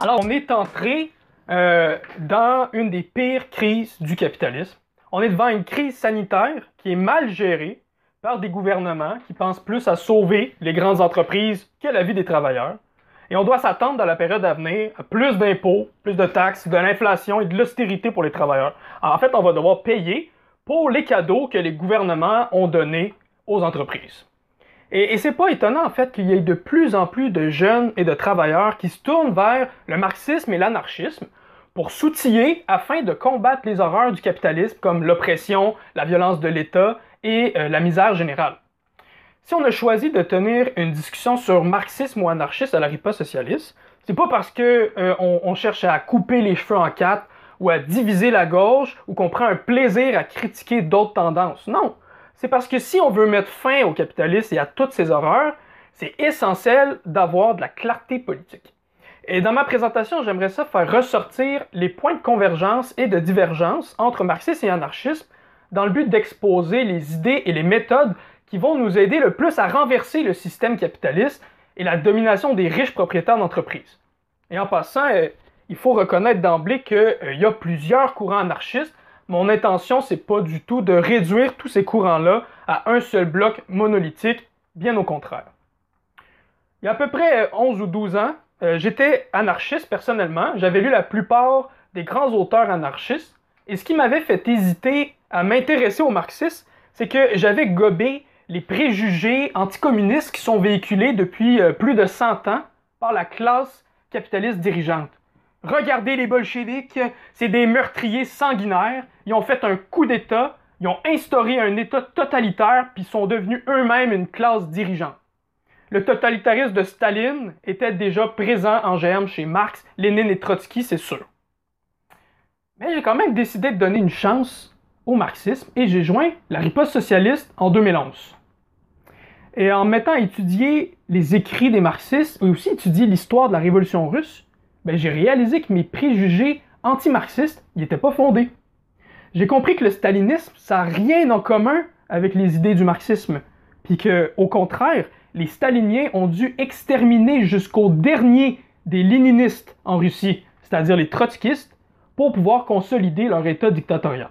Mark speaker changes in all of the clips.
Speaker 1: Alors, on est entré euh, dans une des pires crises du capitalisme. On est devant une crise sanitaire qui est mal gérée par des gouvernements qui pensent plus à sauver les grandes entreprises que la vie des travailleurs. Et on doit s'attendre dans la période à venir à plus d'impôts, plus de taxes, de l'inflation et de l'austérité pour les travailleurs. en fait, on va devoir payer pour les cadeaux que les gouvernements ont donnés aux entreprises. Et, c'est pas étonnant en fait qu'il y ait de plus en plus de jeunes et de travailleurs qui se tournent vers le marxisme et l'anarchisme pour s'outiller afin de combattre les horreurs du capitalisme comme l'oppression, la violence de l'État et euh, la misère générale. Si on a choisi de tenir une discussion sur marxisme ou anarchisme à la riposte socialiste, c'est pas parce que euh, on, cherche à couper les cheveux en quatre ou à diviser la gauche ou qu'on prend un plaisir à critiquer d'autres tendances. Non, c'est parce que si on veut mettre fin au capitalisme et à toutes ses horreurs, c'est essentiel d'avoir de la clarté politique. Et dans ma présentation, j'aimerais ça faire ressortir les points de convergence et de divergence entre marxisme et anarchisme dans le but d'exposer les idées et les méthodes qui vont nous aider le plus à renverser le système capitaliste et la domination des riches propriétaires d'entreprises. Et en passant, euh, il faut reconnaître d'emblée qu'il euh, y a plusieurs courants anarchistes. Mon intention, c'est pas du tout de réduire tous ces courants-là à un seul bloc monolithique, bien au contraire. Il y a à peu près 11 ou 12 ans, euh, j'étais anarchiste personnellement. J'avais lu la plupart des grands auteurs anarchistes. Et ce qui m'avait fait hésiter à m'intéresser au marxisme, c'est que j'avais gobé les préjugés anticommunistes qui sont véhiculés depuis euh, plus de 100 ans par la classe capitaliste dirigeante. Regardez les bolcheviks, c'est des meurtriers sanguinaires. Ils ont fait un coup d'État, ils ont instauré un État totalitaire, puis sont devenus eux-mêmes une classe dirigeante. Le totalitarisme de Staline était déjà présent en germe chez Marx, Lénine et Trotsky, c'est sûr. Mais j'ai quand même décidé de donner une chance au marxisme et j'ai joint la riposte socialiste en 2011. Et en mettant à étudier les écrits des marxistes et aussi étudier l'histoire de la révolution russe, ben, j'ai réalisé que mes préjugés anti-marxistes n'étaient pas fondés. J'ai compris que le stalinisme, ça n'a rien en commun avec les idées du marxisme, puis que, au contraire, les staliniens ont dû exterminer jusqu'au dernier des léninistes en Russie, c'est-à-dire les trotskistes, pour pouvoir consolider leur État dictatorial.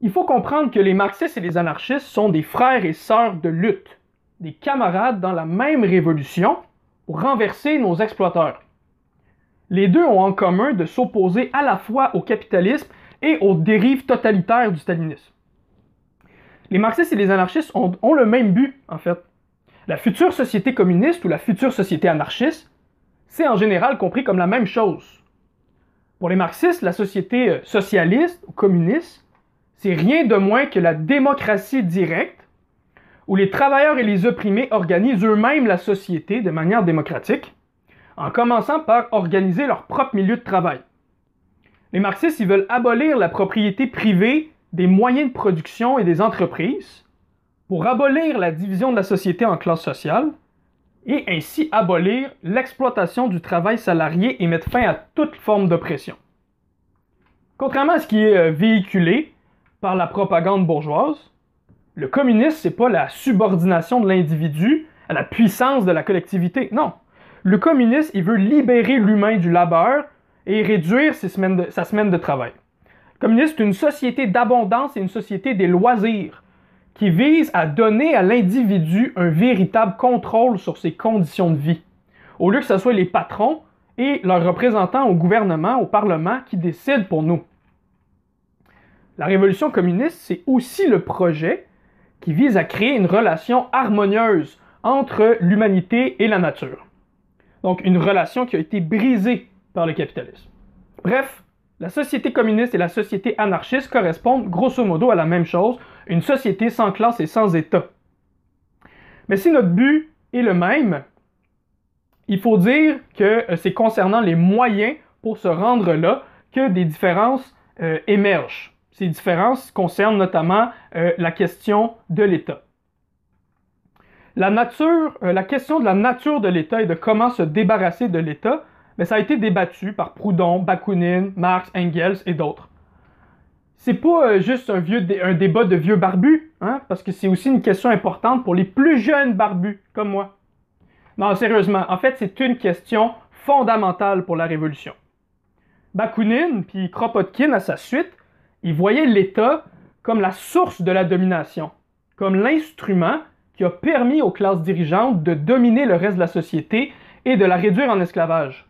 Speaker 1: Il faut comprendre que les marxistes et les anarchistes sont des frères et sœurs de lutte, des camarades dans la même révolution pour renverser nos exploiteurs. Les deux ont en commun de s'opposer à la fois au capitalisme et aux dérives totalitaires du stalinisme. Les marxistes et les anarchistes ont, le même but, en fait. La future société communiste ou la future société anarchiste, c'est en général compris comme la même chose. Pour les marxistes, la société euh, socialiste ou communiste, c'est rien de moins que la démocratie directe, où les travailleurs et les opprimés organisent eux-mêmes la société de manière démocratique, en commençant par organiser leur propre milieu de travail. Les marxistes, ils veulent abolir la propriété privée des moyens de production et des entreprises pour abolir la division de la société en classes sociales et ainsi abolir l'exploitation du travail salarié et mettre fin à toute forme d'oppression. Contrairement à ce qui est euh, véhiculé par la propagande bourgeoise, le communisme, c'est pas la subordination de l'individu à la puissance de la collectivité. Non. Le communisme, il veut libérer l'humain du labeur et réduire sa semaine de travail communiste est une société d'abondance et une société des loisirs qui vise à donner à l'individu un véritable contrôle sur ses conditions de vie, au lieu que ce soit les patrons et leurs représentants au gouvernement, au Parlement qui décident pour nous. La révolution communiste, c'est aussi le projet qui vise à créer une relation harmonieuse entre l'humanité et la nature. Donc une relation qui a été brisée par le capitalisme. Bref, la société communiste et la société anarchiste correspondent grosso modo à la même chose, une société sans classe et sans État. Mais si notre but est le même, il faut dire que euh, c'est concernant les moyens pour se rendre là que des différences euh, émergent. Ces différences concernent notamment euh, la question de l'État. La nature, la question de la nature de l'État et de comment se débarrasser de l'État mais ça a été débattu par Proudhon, Bakounine, Marx, Engels et d'autres. C'est pas euh, juste un, vieux un débat de vieux barbus, hein, parce que c'est aussi une question importante pour les plus jeunes barbus, comme moi. Non, sérieusement, en fait, c'est une question fondamentale pour la Révolution. Bakounine puis Kropotkin à sa suite, ils voyaient l'État comme la source de la domination, comme l'instrument qui a permis aux classes dirigeantes de dominer le reste de la société et de la réduire en esclavage.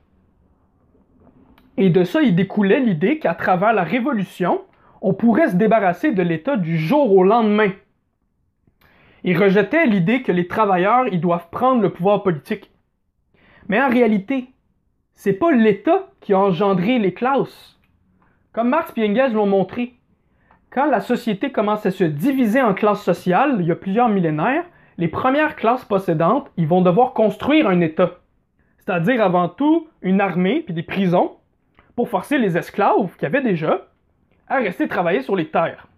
Speaker 1: Et de ça, il découlait l'idée qu'à travers la Révolution, on pourrait se débarrasser de l'État du jour au lendemain. Il rejetait l'idée que les travailleurs ils doivent prendre le pouvoir politique. Mais en réalité, c'est pas l'État qui a engendré les classes. Comme Marx et Engels l'ont montré, quand la société commence à se diviser en classes sociales, il y a plusieurs millénaires, les premières classes possédantes, ils vont devoir construire un État. C'est-à-dire avant tout une armée puis des prisons pour forcer les esclaves qu'il y déjà à rester travailler sur les terres.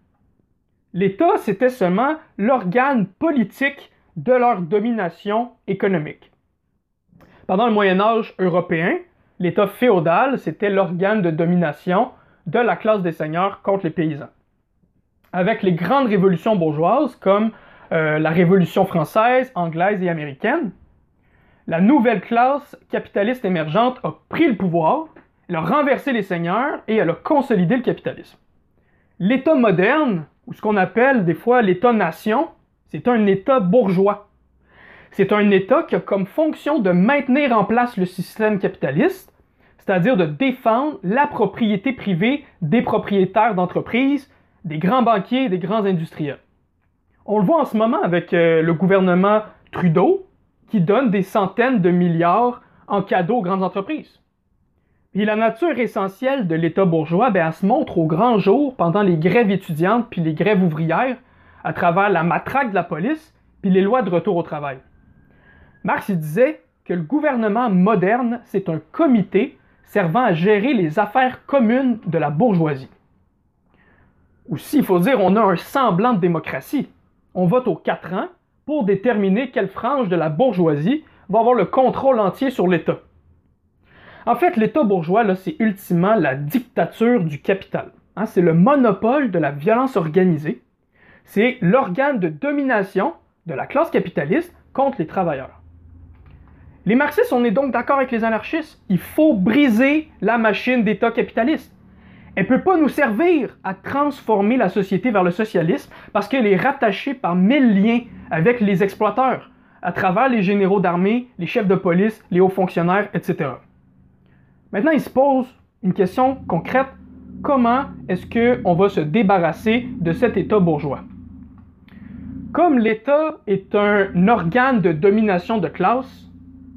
Speaker 1: L'État, c'était seulement l'organe politique de leur domination économique. Pendant le Moyen Âge européen, l'État féodal, c'était l'organe de domination de la classe des seigneurs contre les paysans. Avec les grandes révolutions bourgeoises comme euh, la Révolution française, anglaise et américaine, la nouvelle classe capitaliste émergente a pris le pouvoir elle a renversé les seigneurs et elle a consolidé le capitalisme. L'État moderne, ou ce qu'on appelle des fois l'État-nation, c'est un État bourgeois. C'est un État qui a comme fonction de maintenir en place le système capitaliste, c'est-à-dire de défendre la propriété privée des propriétaires d'entreprises, des grands banquiers et des grands industriels. On le voit en ce moment avec euh, le gouvernement Trudeau, qui donne des centaines de milliards en cadeaux aux grandes entreprises. Et la nature essentielle de l'État bourgeois, ben, elle se montre au grand jour pendant les grèves étudiantes puis les grèves ouvrières, à travers la matraque de la police puis les lois de retour au travail. Marx disait que le gouvernement moderne, c'est un comité servant à gérer les affaires communes de la bourgeoisie. Aussi, il faut dire, on a un semblant de démocratie. On vote aux quatre ans pour déterminer quelle frange de la bourgeoisie va avoir le contrôle entier sur l'État. En fait, l'État bourgeois, c'est ultimement la dictature du capital. Hein. c'est le monopole de la violence organisée. C'est l'organe de domination de la classe capitaliste contre les travailleurs. Les marxistes, on est donc d'accord avec les anarchistes. Il faut briser la machine d'État capitaliste. Elle ne peut pas nous servir à transformer la société vers le socialisme parce qu'elle est rattachée par mille liens avec les exploiteurs, à travers les généraux d'armée, les chefs de police, les hauts fonctionnaires, etc. Maintenant, il se pose une question concrète. Comment est-ce qu'on va se débarrasser de cet État bourgeois? Comme l'État est un organe de domination de classe,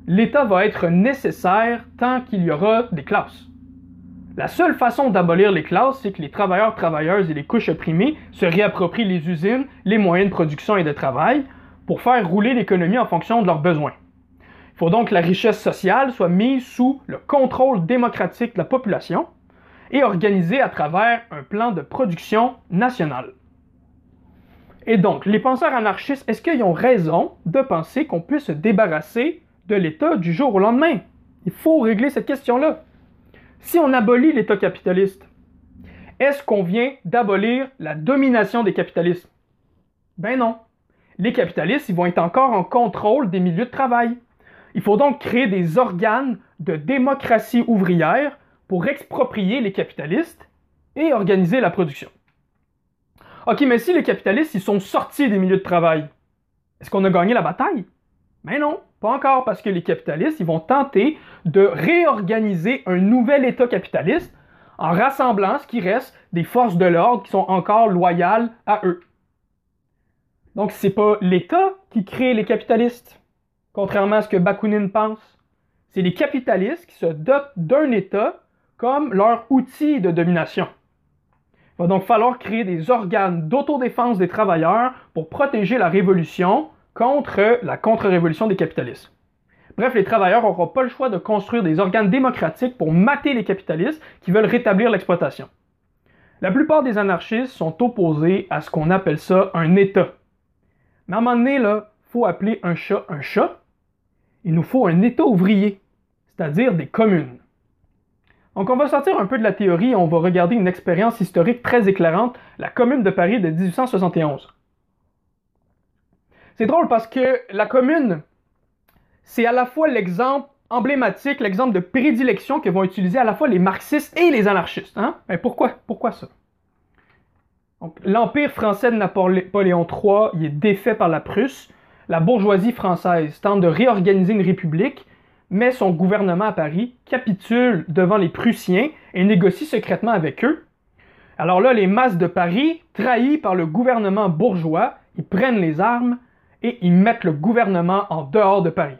Speaker 1: l'État va être nécessaire tant qu'il y aura des classes. La seule façon d'abolir les classes, c'est que les travailleurs, travailleuses et les couches opprimées se réapproprient les usines, les moyens de production et de travail pour faire rouler l'économie en fonction de leurs besoins. Il faut donc que la richesse sociale soit mise sous le contrôle démocratique de la population et organisée à travers un plan de production national. Et donc, les penseurs anarchistes, est-ce qu'ils ont raison de penser qu'on puisse se débarrasser de l'État du jour au lendemain? Il faut régler cette question-là. Si on abolit l'État capitaliste, est-ce qu'on vient d'abolir la domination des capitalistes? Ben non. Les capitalistes, ils vont être encore en contrôle des milieux de travail. Il faut donc créer des organes de démocratie ouvrière pour exproprier les capitalistes et organiser la production. Ok, mais si les capitalistes ils sont sortis des milieux de travail, est-ce qu'on a gagné la bataille? Mais non, pas encore, parce que les capitalistes ils vont tenter de réorganiser un nouvel État capitaliste en rassemblant ce qui reste des forces de l'ordre qui sont encore loyales à eux. Donc c'est pas l'État qui crée les capitalistes, contrairement à ce que Bakounine pense. C'est les capitalistes qui se dotent d'un État comme leur outil de domination. Il va donc falloir créer des organes d'autodéfense des travailleurs pour protéger la révolution contre la contre-révolution des capitalistes. Bref, les travailleurs n'auront pas le choix de construire des organes démocratiques pour mater les capitalistes qui veulent rétablir l'exploitation. La plupart des anarchistes sont opposés à ce qu'on appelle ça un État. Mais à un moment donné, là, faut appeler un chat un chat, il nous faut un État ouvrier, c'est-à-dire des communes. Donc on va sortir un peu de la théorie et on va regarder une expérience historique très éclairante, la Commune de Paris de 1871. C'est drôle parce que la Commune, c'est à la fois l'exemple emblématique, l'exemple de prédilection que vont utiliser à la fois les marxistes et les anarchistes. Hein? Mais pourquoi? Pourquoi ça? L'Empire français de Napoléon III il est défait par la Prusse. La bourgeoisie française tente de réorganiser une république, mais son gouvernement à Paris capitule devant les Prussiens et négocie secrètement avec eux. Alors là, les masses de Paris, trahies par le gouvernement bourgeois, ils prennent les armes et ils mettent le gouvernement en dehors de Paris.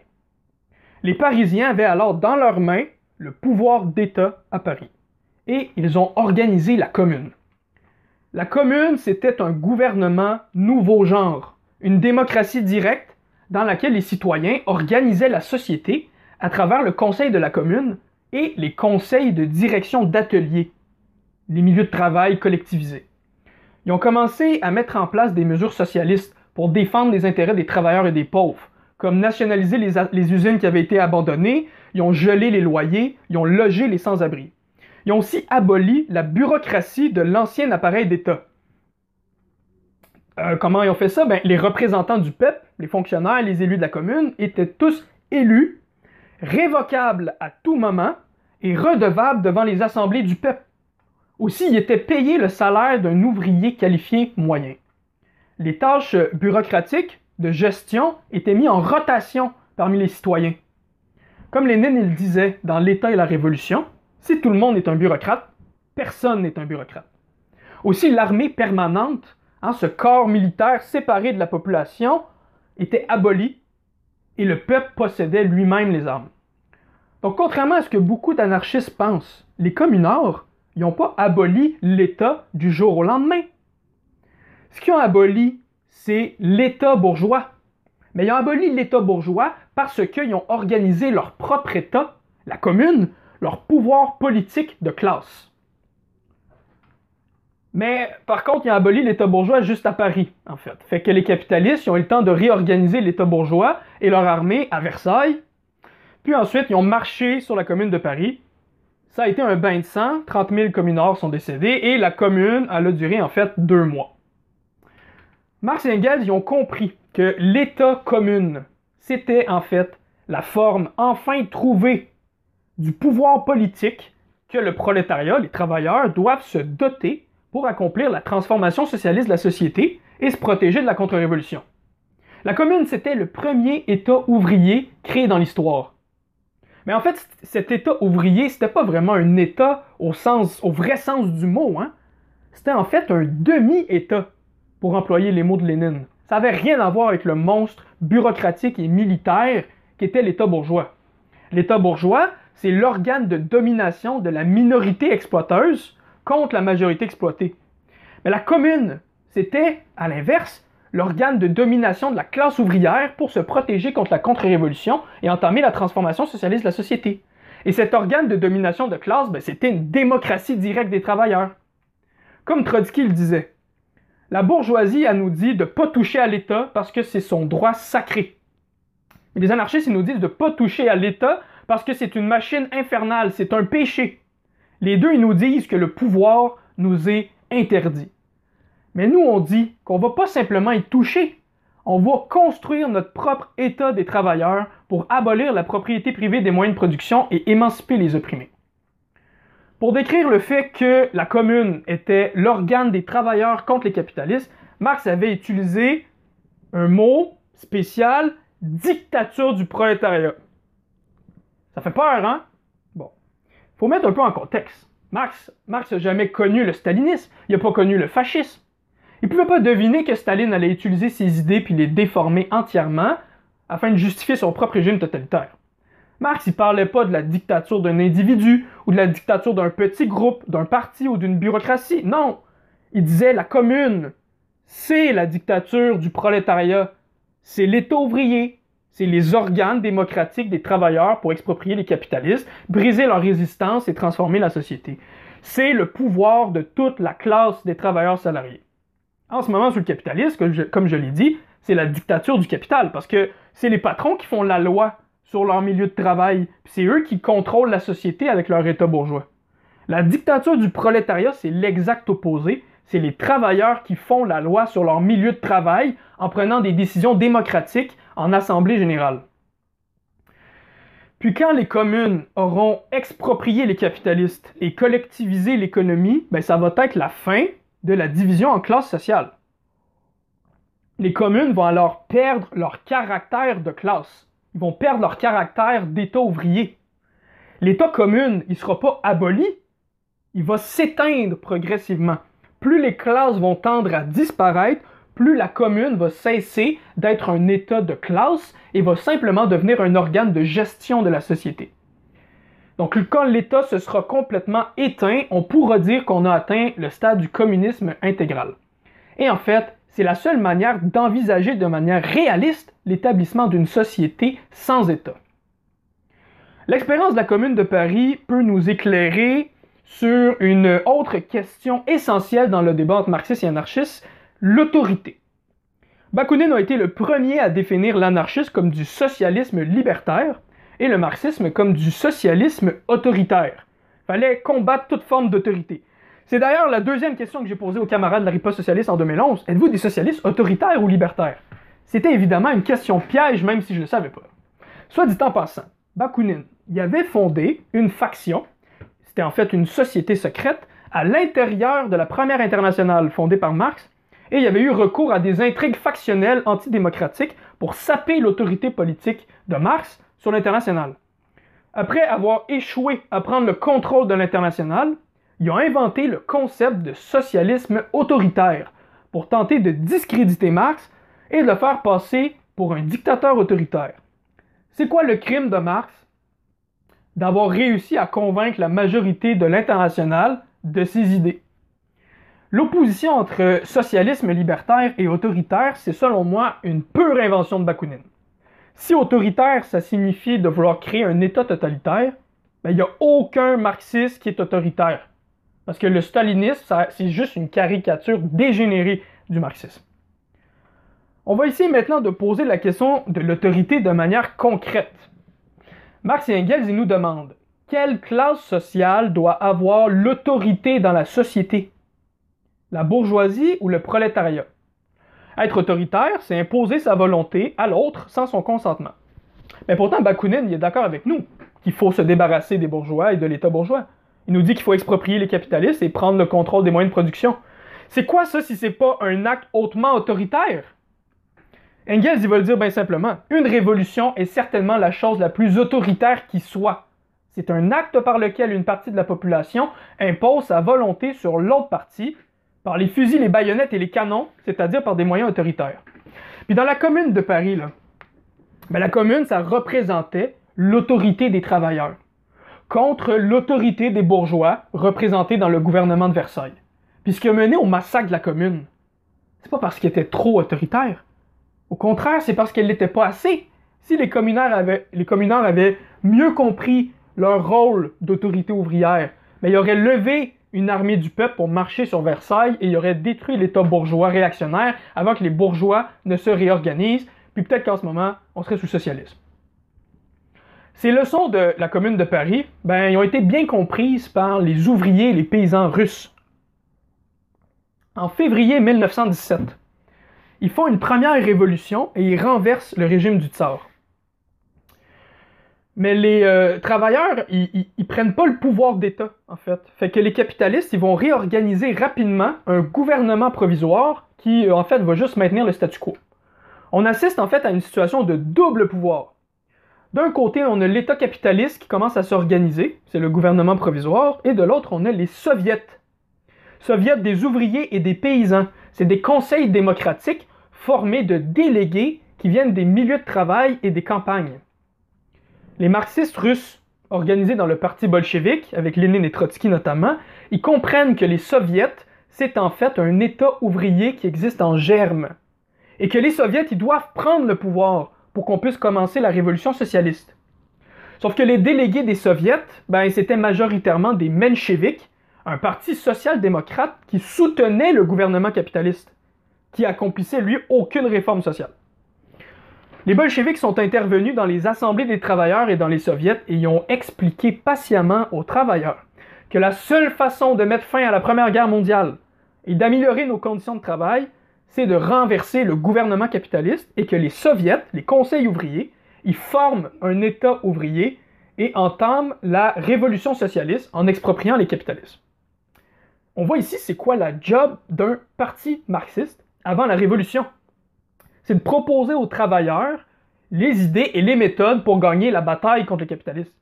Speaker 1: Les Parisiens avaient alors dans leurs mains le pouvoir d'État à Paris. Et ils ont organisé la commune. La commune, c'était un gouvernement nouveau genre, une démocratie directe dans laquelle les citoyens organisaient la société à travers le conseil de la commune et les conseils de direction d'ateliers, les milieux de travail collectivisés. Ils ont commencé à mettre en place des mesures socialistes pour défendre les intérêts des travailleurs et des pauvres, comme nationaliser les, usines qui avaient été abandonnées, ils ont gelé les loyers, ils ont logé les sans-abri. Ils ont aussi aboli la bureaucratie de l'ancien appareil d'État. Euh, comment ils ont fait ça? Ben, les représentants du peuple, les fonctionnaires, les élus de la commune, étaient tous élus, révocables à tout moment et redevables devant les assemblées du peuple. Aussi, ils étaient payés le salaire d'un ouvrier qualifié moyen. Les tâches bureaucratiques de gestion était mis en rotation parmi les citoyens. Comme Lénine il disait dans l'État et la Révolution, si tout le monde est un bureaucrate, personne n'est un bureaucrate. Aussi, l'armée permanente, hein, ce corps militaire séparé de la population, était aboli et le peuple possédait lui-même les armes. Donc, contrairement à ce que beaucoup d'anarchistes pensent, les communards n'ont pas aboli l'État du jour au lendemain. Ce qu'ils ont aboli, c'est l'État bourgeois. Mais ils ont aboli l'État bourgeois parce qu'ils ont organisé leur propre État, la commune, leur pouvoir politique de classe. Mais par contre, ils ont aboli l'État bourgeois juste à Paris, en fait. Fait que les capitalistes ont eu le temps de réorganiser l'État bourgeois et leur armée à Versailles. Puis ensuite, ils ont marché sur la commune de Paris. Ça a été un bain de sang, 30 000 communards sont décédés et la commune, a duré en fait deux mois. Marx et Engels y ont compris que l'État commune, c'était en fait la forme enfin trouvée du pouvoir politique que le prolétariat, les travailleurs, doivent se doter pour accomplir la transformation socialiste de la société et se protéger de la contre-révolution. La commune, c'était le premier État ouvrier créé dans l'histoire. Mais en fait, cet État ouvrier, c'était pas vraiment un État au vrai sens du mot. Hein? C'était en fait un demi-État pour employer les mots de Lénine. Ça n'avait rien à voir avec le monstre bureaucratique et militaire qu'était l'État bourgeois. L'État bourgeois, c'est l'organe de domination de la minorité exploiteuse contre la majorité exploitée. Mais la commune, c'était, à l'inverse, l'organe de domination de la classe ouvrière pour se protéger contre la contre-révolution et entamer la transformation socialiste de la société. Et cet organe de domination de classe, ben, c'était une démocratie directe des travailleurs. Comme Trotsky le disait, la bourgeoisie, nous dit de ne pas toucher à l'État parce que c'est son droit sacré. Mais les anarchistes, ils nous disent de ne pas toucher à l'État parce que c'est une machine infernale, c'est un péché. Les deux, nous disent que le pouvoir nous est interdit. Mais nous, on dit qu'on ne va pas simplement y toucher. On va construire notre propre État des travailleurs pour abolir la propriété privée des moyens de production et émanciper les opprimés. Pour décrire le fait que la commune était l'organe des travailleurs contre les capitalistes, Marx avait utilisé un mot spécial, dictature du prolétariat. Ça fait peur, hein? Bon. Faut mettre un peu en contexte. Marx, Marx n'a jamais connu le stalinisme, il n'a pas connu le fascisme. Il ne pouvait pas deviner que Staline allait utiliser ses idées puis les déformer entièrement afin de justifier son propre régime totalitaire. Marx, il parlait pas de la dictature d'un individu ou de la dictature d'un petit groupe, d'un parti ou d'une bureaucratie. Non, il disait la commune, c'est la dictature du prolétariat, c'est l'État ouvrier, c'est les organes démocratiques des travailleurs pour exproprier les capitalistes, briser leur résistance et transformer la société. C'est le pouvoir de toute la classe des travailleurs salariés. En ce moment, sous le capitalisme, comme je l'ai dit, c'est la dictature du capital, parce que c'est les patrons qui font la loi sur leur milieu de travail. C'est eux qui contrôlent la société avec leur État bourgeois. La dictature du prolétariat, c'est l'exact opposé. C'est les travailleurs qui font la loi sur leur milieu de travail en prenant des décisions démocratiques en assemblée générale. Puis quand les communes auront exproprié les capitalistes et collectivisé l'économie, ben ça va être la fin de la division en classes sociales. Les communes vont alors perdre leur caractère de classe. Ils vont perdre leur caractère d'État ouvrier. L'État commune, il ne sera pas aboli, il va s'éteindre progressivement. Plus les classes vont tendre à disparaître, plus la commune va cesser d'être un état de classe et va simplement devenir un organe de gestion de la société. Donc quand l'État se sera complètement éteint, on pourra dire qu'on a atteint le stade du communisme intégral. Et en fait, c'est la seule manière d'envisager de manière réaliste l'établissement d'une société sans État. L'expérience de la Commune de Paris peut nous éclairer sur une autre question essentielle dans le débat entre marxistes et anarchistes, l'autorité. Bakounine a été le premier à définir l'anarchisme comme du socialisme libertaire et le marxisme comme du socialisme autoritaire. Il fallait combattre toute forme d'autorité. C'est d'ailleurs la deuxième question que j'ai posée aux camarades de la riposte socialiste en 2011. Êtes-vous des socialistes autoritaires ou libertaires? C'était évidemment une question piège, même si je ne le savais pas. Soit dit en passant, Bakounine y avait fondé une faction, c'était en fait une société secrète, à l'intérieur de la première internationale fondée par Marx, et il y avait eu recours à des intrigues factionnelles antidémocratiques pour saper l'autorité politique de Marx sur l'international. Après avoir échoué à prendre le contrôle de l'international, ils ont inventé le concept de socialisme autoritaire pour tenter de discréditer Marx et de le faire passer pour un dictateur autoritaire. C'est quoi le crime de Marx? D'avoir réussi à convaincre la majorité de l'international de ses idées. L'opposition entre socialisme libertaire et autoritaire, c'est selon moi une pure invention de Bakounine. Si autoritaire, ça signifie de vouloir créer un État totalitaire, ben, il n'y a aucun marxiste qui est autoritaire. Parce que le stalinisme, c'est juste une caricature dégénérée du marxisme. On va essayer maintenant de poser la question de l'autorité de manière concrète. Marx et Engels nous demandent quelle classe sociale doit avoir l'autorité dans la société? La bourgeoisie ou le prolétariat? Être autoritaire, c'est imposer sa volonté à l'autre sans son consentement. Mais pourtant, Bakounine est d'accord avec nous qu'il faut se débarrasser des bourgeois et de l'État bourgeois. Il nous dit qu'il faut exproprier les capitalistes et prendre le contrôle des moyens de production. C'est quoi ça si c'est pas un acte hautement autoritaire? Engels, il va le dire bien simplement. Une révolution est certainement la chose la plus autoritaire qui soit. C'est un acte par lequel une partie de la population impose sa volonté sur l'autre partie par les fusils, les baïonnettes et les canons, c'est-à-dire par des moyens autoritaires. Puis dans la commune de Paris, ben la commune, ça représentait l'autorité des travailleurs contre l'autorité des bourgeois représentés dans le gouvernement de Versailles. Puis ce qui a mené au massacre de la commune, c'est pas parce qu'elle était trop autoritaire. Au contraire, c'est parce qu'elle n'était pas assez. Si les communards avaient, mieux compris leur rôle d'autorité ouvrière, mais ben, ils auraient levé une armée du peuple pour marcher sur Versailles et il aurait détruit l'État bourgeois réactionnaire avant que les bourgeois ne se réorganisent, puis peut-être qu'en ce moment, on serait sous socialisme. Ces leçons de la Commune de Paris, ben, ont été bien comprises par les ouvriers et les paysans russes. En février 1917, ils font une première révolution et ils renversent le régime du tsar. Mais les euh, travailleurs, ils, ils, prennent pas le pouvoir d'État, en fait. Fait que les capitalistes, ils vont réorganiser rapidement un gouvernement provisoire qui, euh, en fait, va juste maintenir le statu quo. On assiste, en fait, à une situation de double pouvoir. D'un côté, on a l'État capitaliste qui commence à s'organiser, c'est le gouvernement provisoire, et de l'autre, on a les soviets. Soviets des ouvriers et des paysans. C'est des conseils démocratiques formés de délégués qui viennent des milieux de travail et des campagnes. Les marxistes russes, organisés dans le parti bolchevique, avec Lénine et Trotsky notamment, ils comprennent que les soviets, c'est en fait un État ouvrier qui existe en germe. Et que les soviets, ils doivent prendre le pouvoir pour qu'on puisse commencer la révolution socialiste. Sauf que les délégués des soviets, ben, c'était majoritairement des mencheviks, un parti social-démocrate qui soutenait le gouvernement capitaliste, qui accomplissait lui aucune réforme sociale. Les bolcheviks sont intervenus dans les assemblées des travailleurs et dans les soviets et ont expliqué patiemment aux travailleurs que la seule façon de mettre fin à la Première Guerre mondiale et d'améliorer nos conditions de travail, c'est de renverser le gouvernement capitaliste et que les soviets, les conseils ouvriers, ils forment un État ouvrier et entament la révolution socialiste en expropriant les capitalistes. On voit ici c'est quoi la job d'un parti marxiste avant la révolution? C'est de proposer aux travailleurs les idées et les méthodes pour gagner la bataille contre le capitalisme.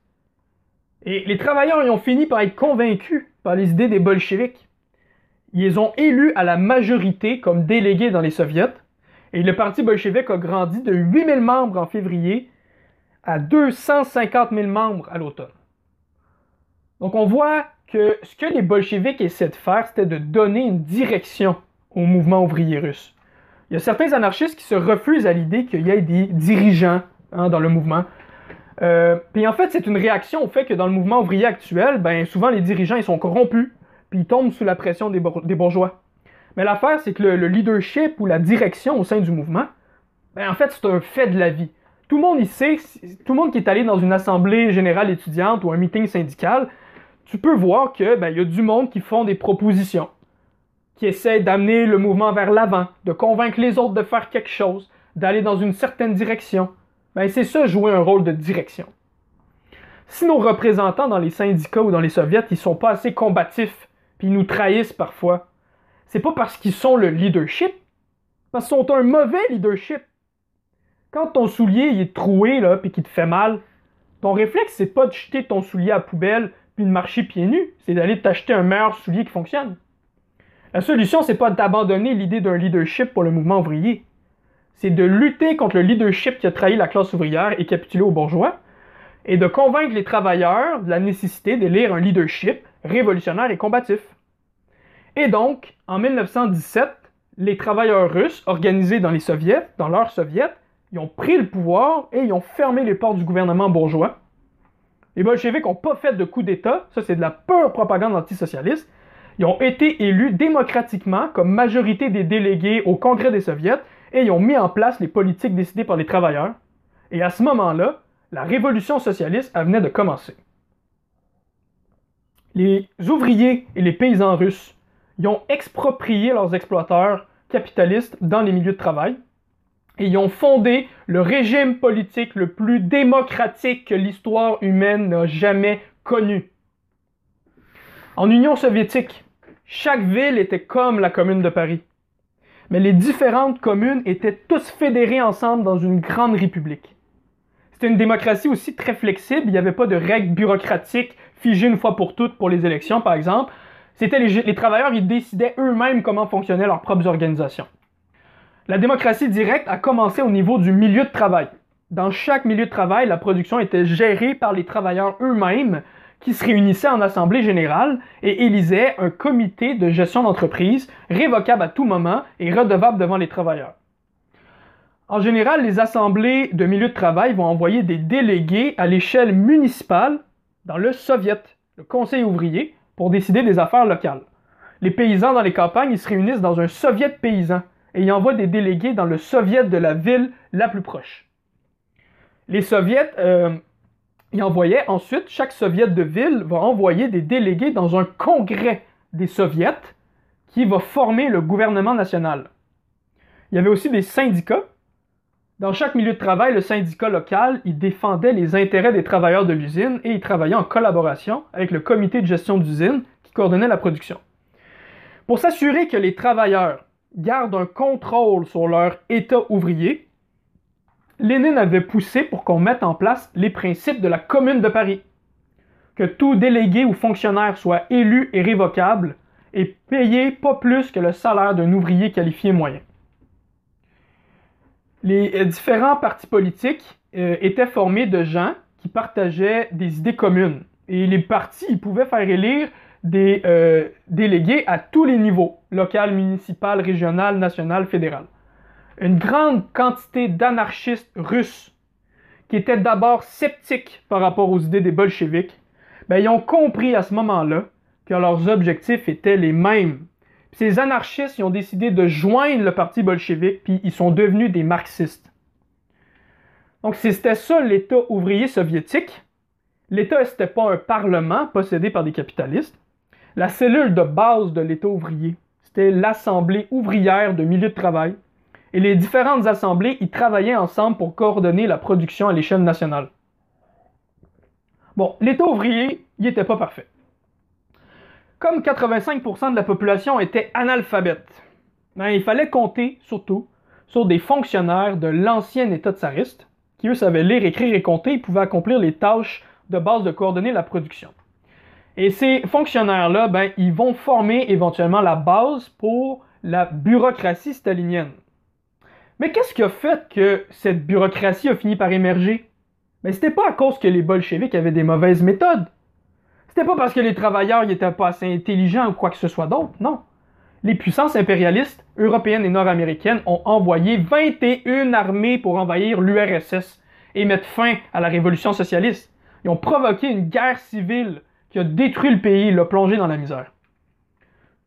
Speaker 1: Et les travailleurs y ont fini par être convaincus par les idées des bolcheviks. Ils ont élus à la majorité comme délégués dans les soviets, et le parti bolchevique a grandi de 8000 membres en février à 250 000 membres à l'automne. Donc on voit que ce que les bolcheviks essaient de faire, c'était de donner une direction au mouvement ouvrier russe. Il y a certains anarchistes qui se refusent à l'idée qu'il y ait des dirigeants hein, dans le mouvement. Euh, en fait, c'est une réaction au fait que dans le mouvement ouvrier actuel, ben, souvent les dirigeants ils sont corrompus, puis ils tombent sous la pression des, bourgeois. Mais l'affaire, c'est que le, leadership ou la direction au sein du mouvement, ben, en fait, c'est un fait de la vie. Tout le monde il sait, tout le monde qui est allé dans une assemblée générale étudiante ou un meeting syndical, tu peux voir que ben, y a du monde qui font des propositions, qui essaient d'amener le mouvement vers l'avant, de convaincre les autres de faire quelque chose, d'aller dans une certaine direction. Ben, c'est ça jouer un rôle de direction. Si nos représentants dans les syndicats ou dans les soviets, ils sont pas assez combatifs, puis ils nous trahissent parfois, c'est pas parce qu'ils sont le leadership, parce qu'ils sont un mauvais leadership. Quand ton soulier est troué là, puis qu'il te fait mal, ton réflexe c'est pas de jeter ton soulier à poubelle puis de marcher pieds nus, c'est d'aller t'acheter un meilleur soulier qui fonctionne. La solution c'est pas d'abandonner l'idée d'un leadership pour le mouvement ouvrier c'est de lutter contre le leadership qui a trahi la classe ouvrière et capitulé aux bourgeois, et de convaincre les travailleurs de la nécessité d'élire un leadership révolutionnaire et combatif. Et donc, en 1917, les travailleurs russes, organisés dans les soviets, dans leurs soviets, ils ont pris le pouvoir et ils ont fermé les portes du gouvernement bourgeois. Les bolcheviks n'ont pas fait de coup d'État, ça c'est de la pure propagande antisocialiste. Ils ont été élus démocratiquement comme majorité des délégués au Congrès des soviets et ils ont mis en place les politiques décidées par les travailleurs. Et à ce moment-là, la révolution socialiste venait de commencer. Les ouvriers et les paysans russes y ont exproprié leurs exploiteurs capitalistes dans les milieux de travail et ils ont fondé le régime politique le plus démocratique que l'histoire humaine n'a jamais connu. En Union soviétique, chaque ville était comme la commune de Paris mais les différentes communes étaient tous fédérées ensemble dans une grande république. C'était une démocratie aussi très flexible, il n'y avait pas de règles bureaucratiques figées une fois pour toutes pour les élections, par exemple. C'était les, travailleurs, ils décidaient eux-mêmes comment fonctionnaient leurs propres organisations. La démocratie directe a commencé au niveau du milieu de travail. Dans chaque milieu de travail, la production était gérée par les travailleurs eux-mêmes qui se réunissait en assemblée générale et élisait un comité de gestion d'entreprise révocable à tout moment et redevable devant les travailleurs. En général, les assemblées de milieu de travail vont envoyer des délégués à l'échelle municipale dans le Soviet, le Conseil ouvrier, pour décider des affaires locales. Les paysans dans les campagnes, se réunissent dans un Soviet paysan et ils envoient des délégués dans le Soviet de la ville la plus proche. Les Soviets euh, il envoyait ensuite, chaque soviet de ville va envoyer des délégués dans un congrès des soviets qui va former le gouvernement national. Il y avait aussi des syndicats. Dans chaque milieu de travail, le syndicat local, il défendait les intérêts des travailleurs de l'usine et il travaillait en collaboration avec le comité de gestion d'usine qui coordonnait la production. Pour s'assurer que les travailleurs gardent un contrôle sur leur état ouvrier, Lénine avait poussé pour qu'on mette en place les principes de la Commune de Paris. Que tout délégué ou fonctionnaire soit élu et révocable et payé pas plus que le salaire d'un ouvrier qualifié moyen. Les euh, différents partis politiques euh, étaient formés de gens qui partageaient des idées communes. Et les partis pouvaient faire élire des euh, délégués à tous les niveaux, local, municipal, régional, national, fédéral une grande quantité d'anarchistes russes qui étaient d'abord sceptiques par rapport aux idées des bolcheviks, ben, ils ont compris à ce moment-là que leurs objectifs étaient les mêmes. Ces anarchistes ils ont décidé de joindre le parti bolchevique, puis ils sont devenus des marxistes. Donc c'était ça l'État ouvrier soviétique. L'État, n'était pas un parlement possédé par des capitalistes. La cellule de base de l'État ouvrier, c'était l'Assemblée ouvrière de milieu de travail, et les différentes assemblées y travaillaient ensemble pour coordonner la production à l'échelle nationale. Bon, l'État ouvrier, il n'était pas parfait. Comme 85% de la population était analphabète, ben, il fallait compter surtout sur des fonctionnaires de l'ancien État tsariste, qui eux savaient lire, écrire et compter et pouvaient accomplir les tâches de base de coordonner la production. Et ces fonctionnaires-là, ben, ils vont former éventuellement la base pour la bureaucratie stalinienne. Mais qu'est-ce qui a fait que cette bureaucratie a fini par émerger? Mais c'était pas à cause que les bolcheviks avaient des mauvaises méthodes. C'était pas parce que les travailleurs n'étaient pas assez intelligents ou quoi que ce soit d'autre, non. Les puissances impérialistes européennes et nord-américaines ont envoyé 21 armées pour envahir l'URSS et mettre fin à la révolution socialiste. Ils ont provoqué une guerre civile qui a détruit le pays et l'a plongé dans la misère.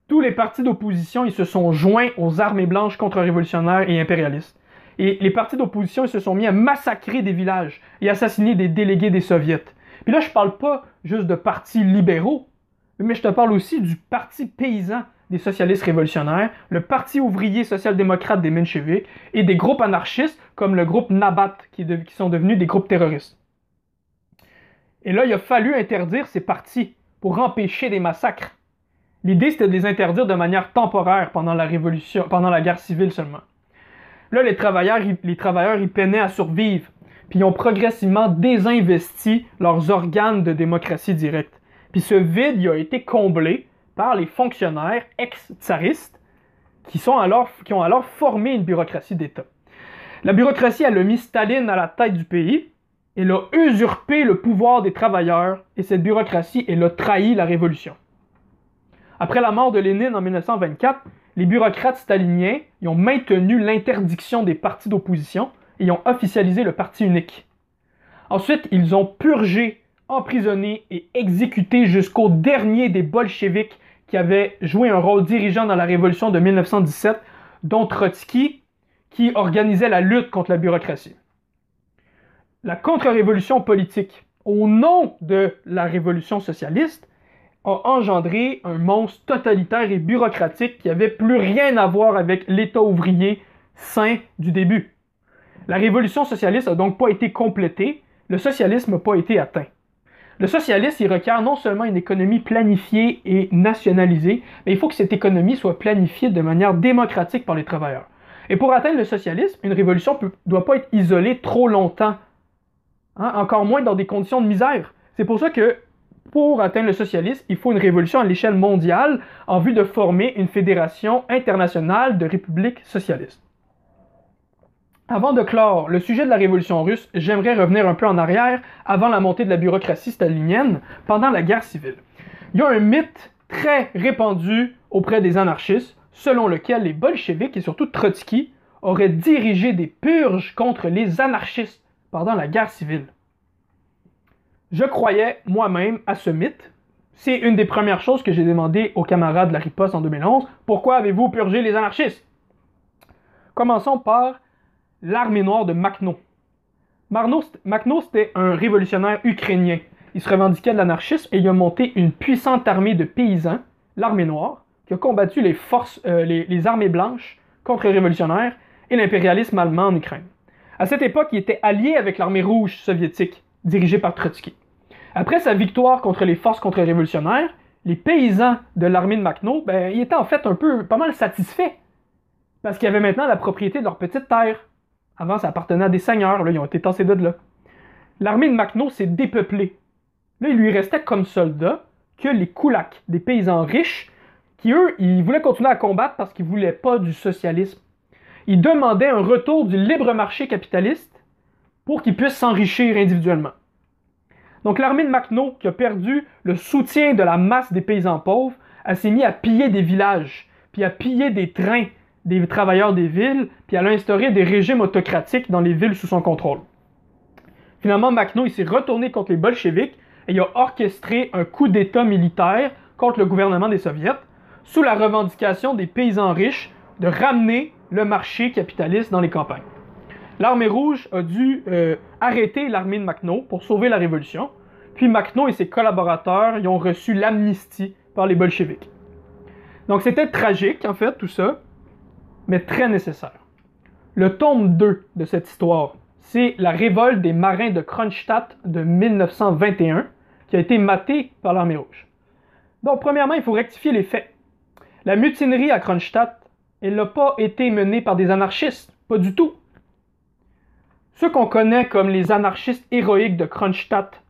Speaker 1: Tous les partis d'opposition se sont joints aux armées blanches contre-révolutionnaires et impérialistes. Et les partis d'opposition se sont mis à massacrer des villages et assassiner des délégués des soviets. Puis là, je parle pas juste de partis libéraux, mais je te parle aussi du parti paysan des socialistes révolutionnaires, le parti ouvrier social-démocrate des mencheviks et des groupes anarchistes comme le groupe Nabat qui, qui sont devenus des groupes terroristes. Et là, il a fallu interdire ces partis pour empêcher des massacres. L'idée, c'était de les interdire de manière temporaire pendant la révolution, pendant la guerre civile seulement. Là, les travailleurs, les travailleurs, ils peinaient à survivre puis ils ont progressivement désinvesti leurs organes de démocratie directe. Puis ce vide il a été comblé par les fonctionnaires ex-tsaristes qui, qui ont alors formé une bureaucratie d'État. La bureaucratie, elle a mis Staline à la tête du pays, elle a usurpé le pouvoir des travailleurs, et cette bureaucratie, elle a trahi la révolution. Après la mort de Lénine en 1924, les bureaucrates staliniens ont maintenu l'interdiction des partis d'opposition, et ont officialisé le parti unique. Ensuite, ils ont purgé, emprisonné et exécuté jusqu'au dernier des bolcheviks qui avaient joué un rôle dirigeant dans la révolution de 1917, dont Trotsky, qui organisait la lutte contre la bureaucratie. La contre-révolution politique, au nom de la révolution socialiste, a engendré un monstre totalitaire et bureaucratique qui avait plus rien à voir avec l'État ouvrier sain du début. La révolution socialiste n'a donc pas été complétée, le socialisme n'a pas été atteint. Le socialisme, il requiert non seulement une économie planifiée et nationalisée, mais il faut que cette économie soit planifiée de manière démocratique par les travailleurs. Et pour atteindre le socialisme, une révolution ne doit pas être isolée trop longtemps, hein, encore moins dans des conditions de misère. C'est pour ça que pour atteindre le socialisme, il faut une révolution à l'échelle mondiale en vue de former une fédération internationale de républiques socialistes. Avant de clore le sujet de la révolution russe, j'aimerais revenir un peu en arrière avant la montée de la bureaucratie stalinienne pendant la guerre civile. Il y a un mythe très répandu auprès des anarchistes selon lequel les bolcheviks et surtout Trotsky auraient dirigé des purges contre les anarchistes pendant la guerre civile. Je croyais moi-même à ce mythe. C'est une des premières choses que j'ai demandé aux camarades de la riposte en 2011. Pourquoi avez-vous purgé les anarchistes? Commençons par l'armée noire de Makhno. Makhno, c'était un révolutionnaire ukrainien. Il se revendiquait de l'anarchisme et il a monté une puissante armée de paysans, l'armée noire, qui a combattu les forces, euh, les, armées blanches contre les révolutionnaires et l'impérialisme allemand en Ukraine. À cette époque, il était allié avec l'armée rouge soviétique, dirigée par Trotsky. Après sa victoire contre les forces contre-révolutionnaires, les paysans de l'armée de Makhno, ben, ils étaient en fait un peu, pas mal satisfaits, parce qu'ils avaient maintenant la propriété de leur petite terre, avant, ça appartenait à des seigneurs. Là, ils ont été tassés de là. L'armée de Makhno s'est dépeuplée. Là, il lui restait comme soldats que les Koulaks, des paysans riches, qui eux, ils voulaient continuer à combattre parce qu'ils voulaient pas du socialisme. Ils demandaient un retour du libre marché capitaliste pour qu'ils puissent s'enrichir individuellement. Donc l'armée de Makhno, qui a perdu le soutien de la masse des paysans pauvres, a s'est mis à piller des villages, puis à piller des trains, des travailleurs des villes, puis elle a instauré des régimes autocratiques dans les villes sous son contrôle. Finalement, Makhno s'est retourné contre les bolcheviks et il a orchestré un coup d'État militaire contre le gouvernement des soviets sous la revendication des paysans riches de ramener le marché capitaliste dans les campagnes. L'armée rouge a dû euh, arrêter l'armée de Makhno pour sauver la révolution, puis Makhno et ses collaborateurs y ont reçu l'amnistie par les bolcheviks. Donc c'était tragique en fait tout ça, mais très nécessaire. Le tome 2 de cette histoire, c'est la révolte des marins de Kronstadt de 1921, qui a été maté par l'armée rouge. Donc, premièrement, il faut rectifier les faits. La mutinerie à Kronstadt, elle n'a pas été menée par des anarchistes, pas du tout. Ceux qu'on connaît comme les anarchistes héroïques de Kronstadt,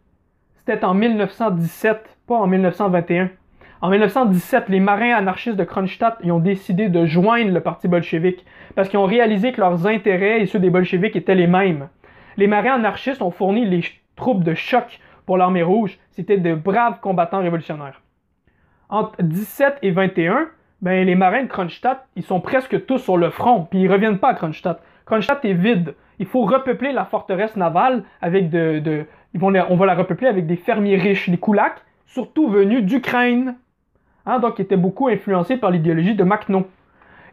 Speaker 1: c'était en 1917, pas en 1921. En 1917, les marins anarchistes de Kronstadt ont décidé de joindre le parti bolchevique parce qu'ils ont réalisé que leurs intérêts et ceux des bolcheviques étaient les mêmes. Les marins anarchistes ont fourni les troupes de choc pour l'armée rouge. C'était de braves combattants révolutionnaires. Entre 17 et 21, ben, les marins de Kronstadt, ils sont presque tous sur le front, puis ils reviennent pas à Kronstadt. Kronstadt est vide. Il faut repeupler la forteresse navale avec de... on va la repeupler avec des fermiers riches, les Koulaks, surtout venus d'Ukraine. Hein, donc, ils étaient beaucoup influencés par l'idéologie de Makhno.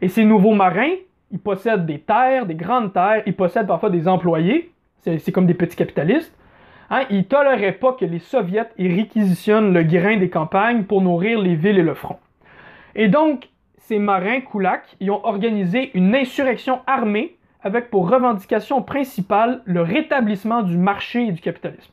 Speaker 1: Et ces nouveaux marins, ils possèdent des terres, des grandes terres, ils possèdent parfois des employés, c'est comme des petits capitalistes. Hein, ils ne toléraient pas que les soviets réquisitionnent le grain des campagnes pour nourrir les villes et le front. Et donc, ces marins koulaks, ils ont organisé une insurrection armée avec pour revendication principale le rétablissement du marché et du capitalisme.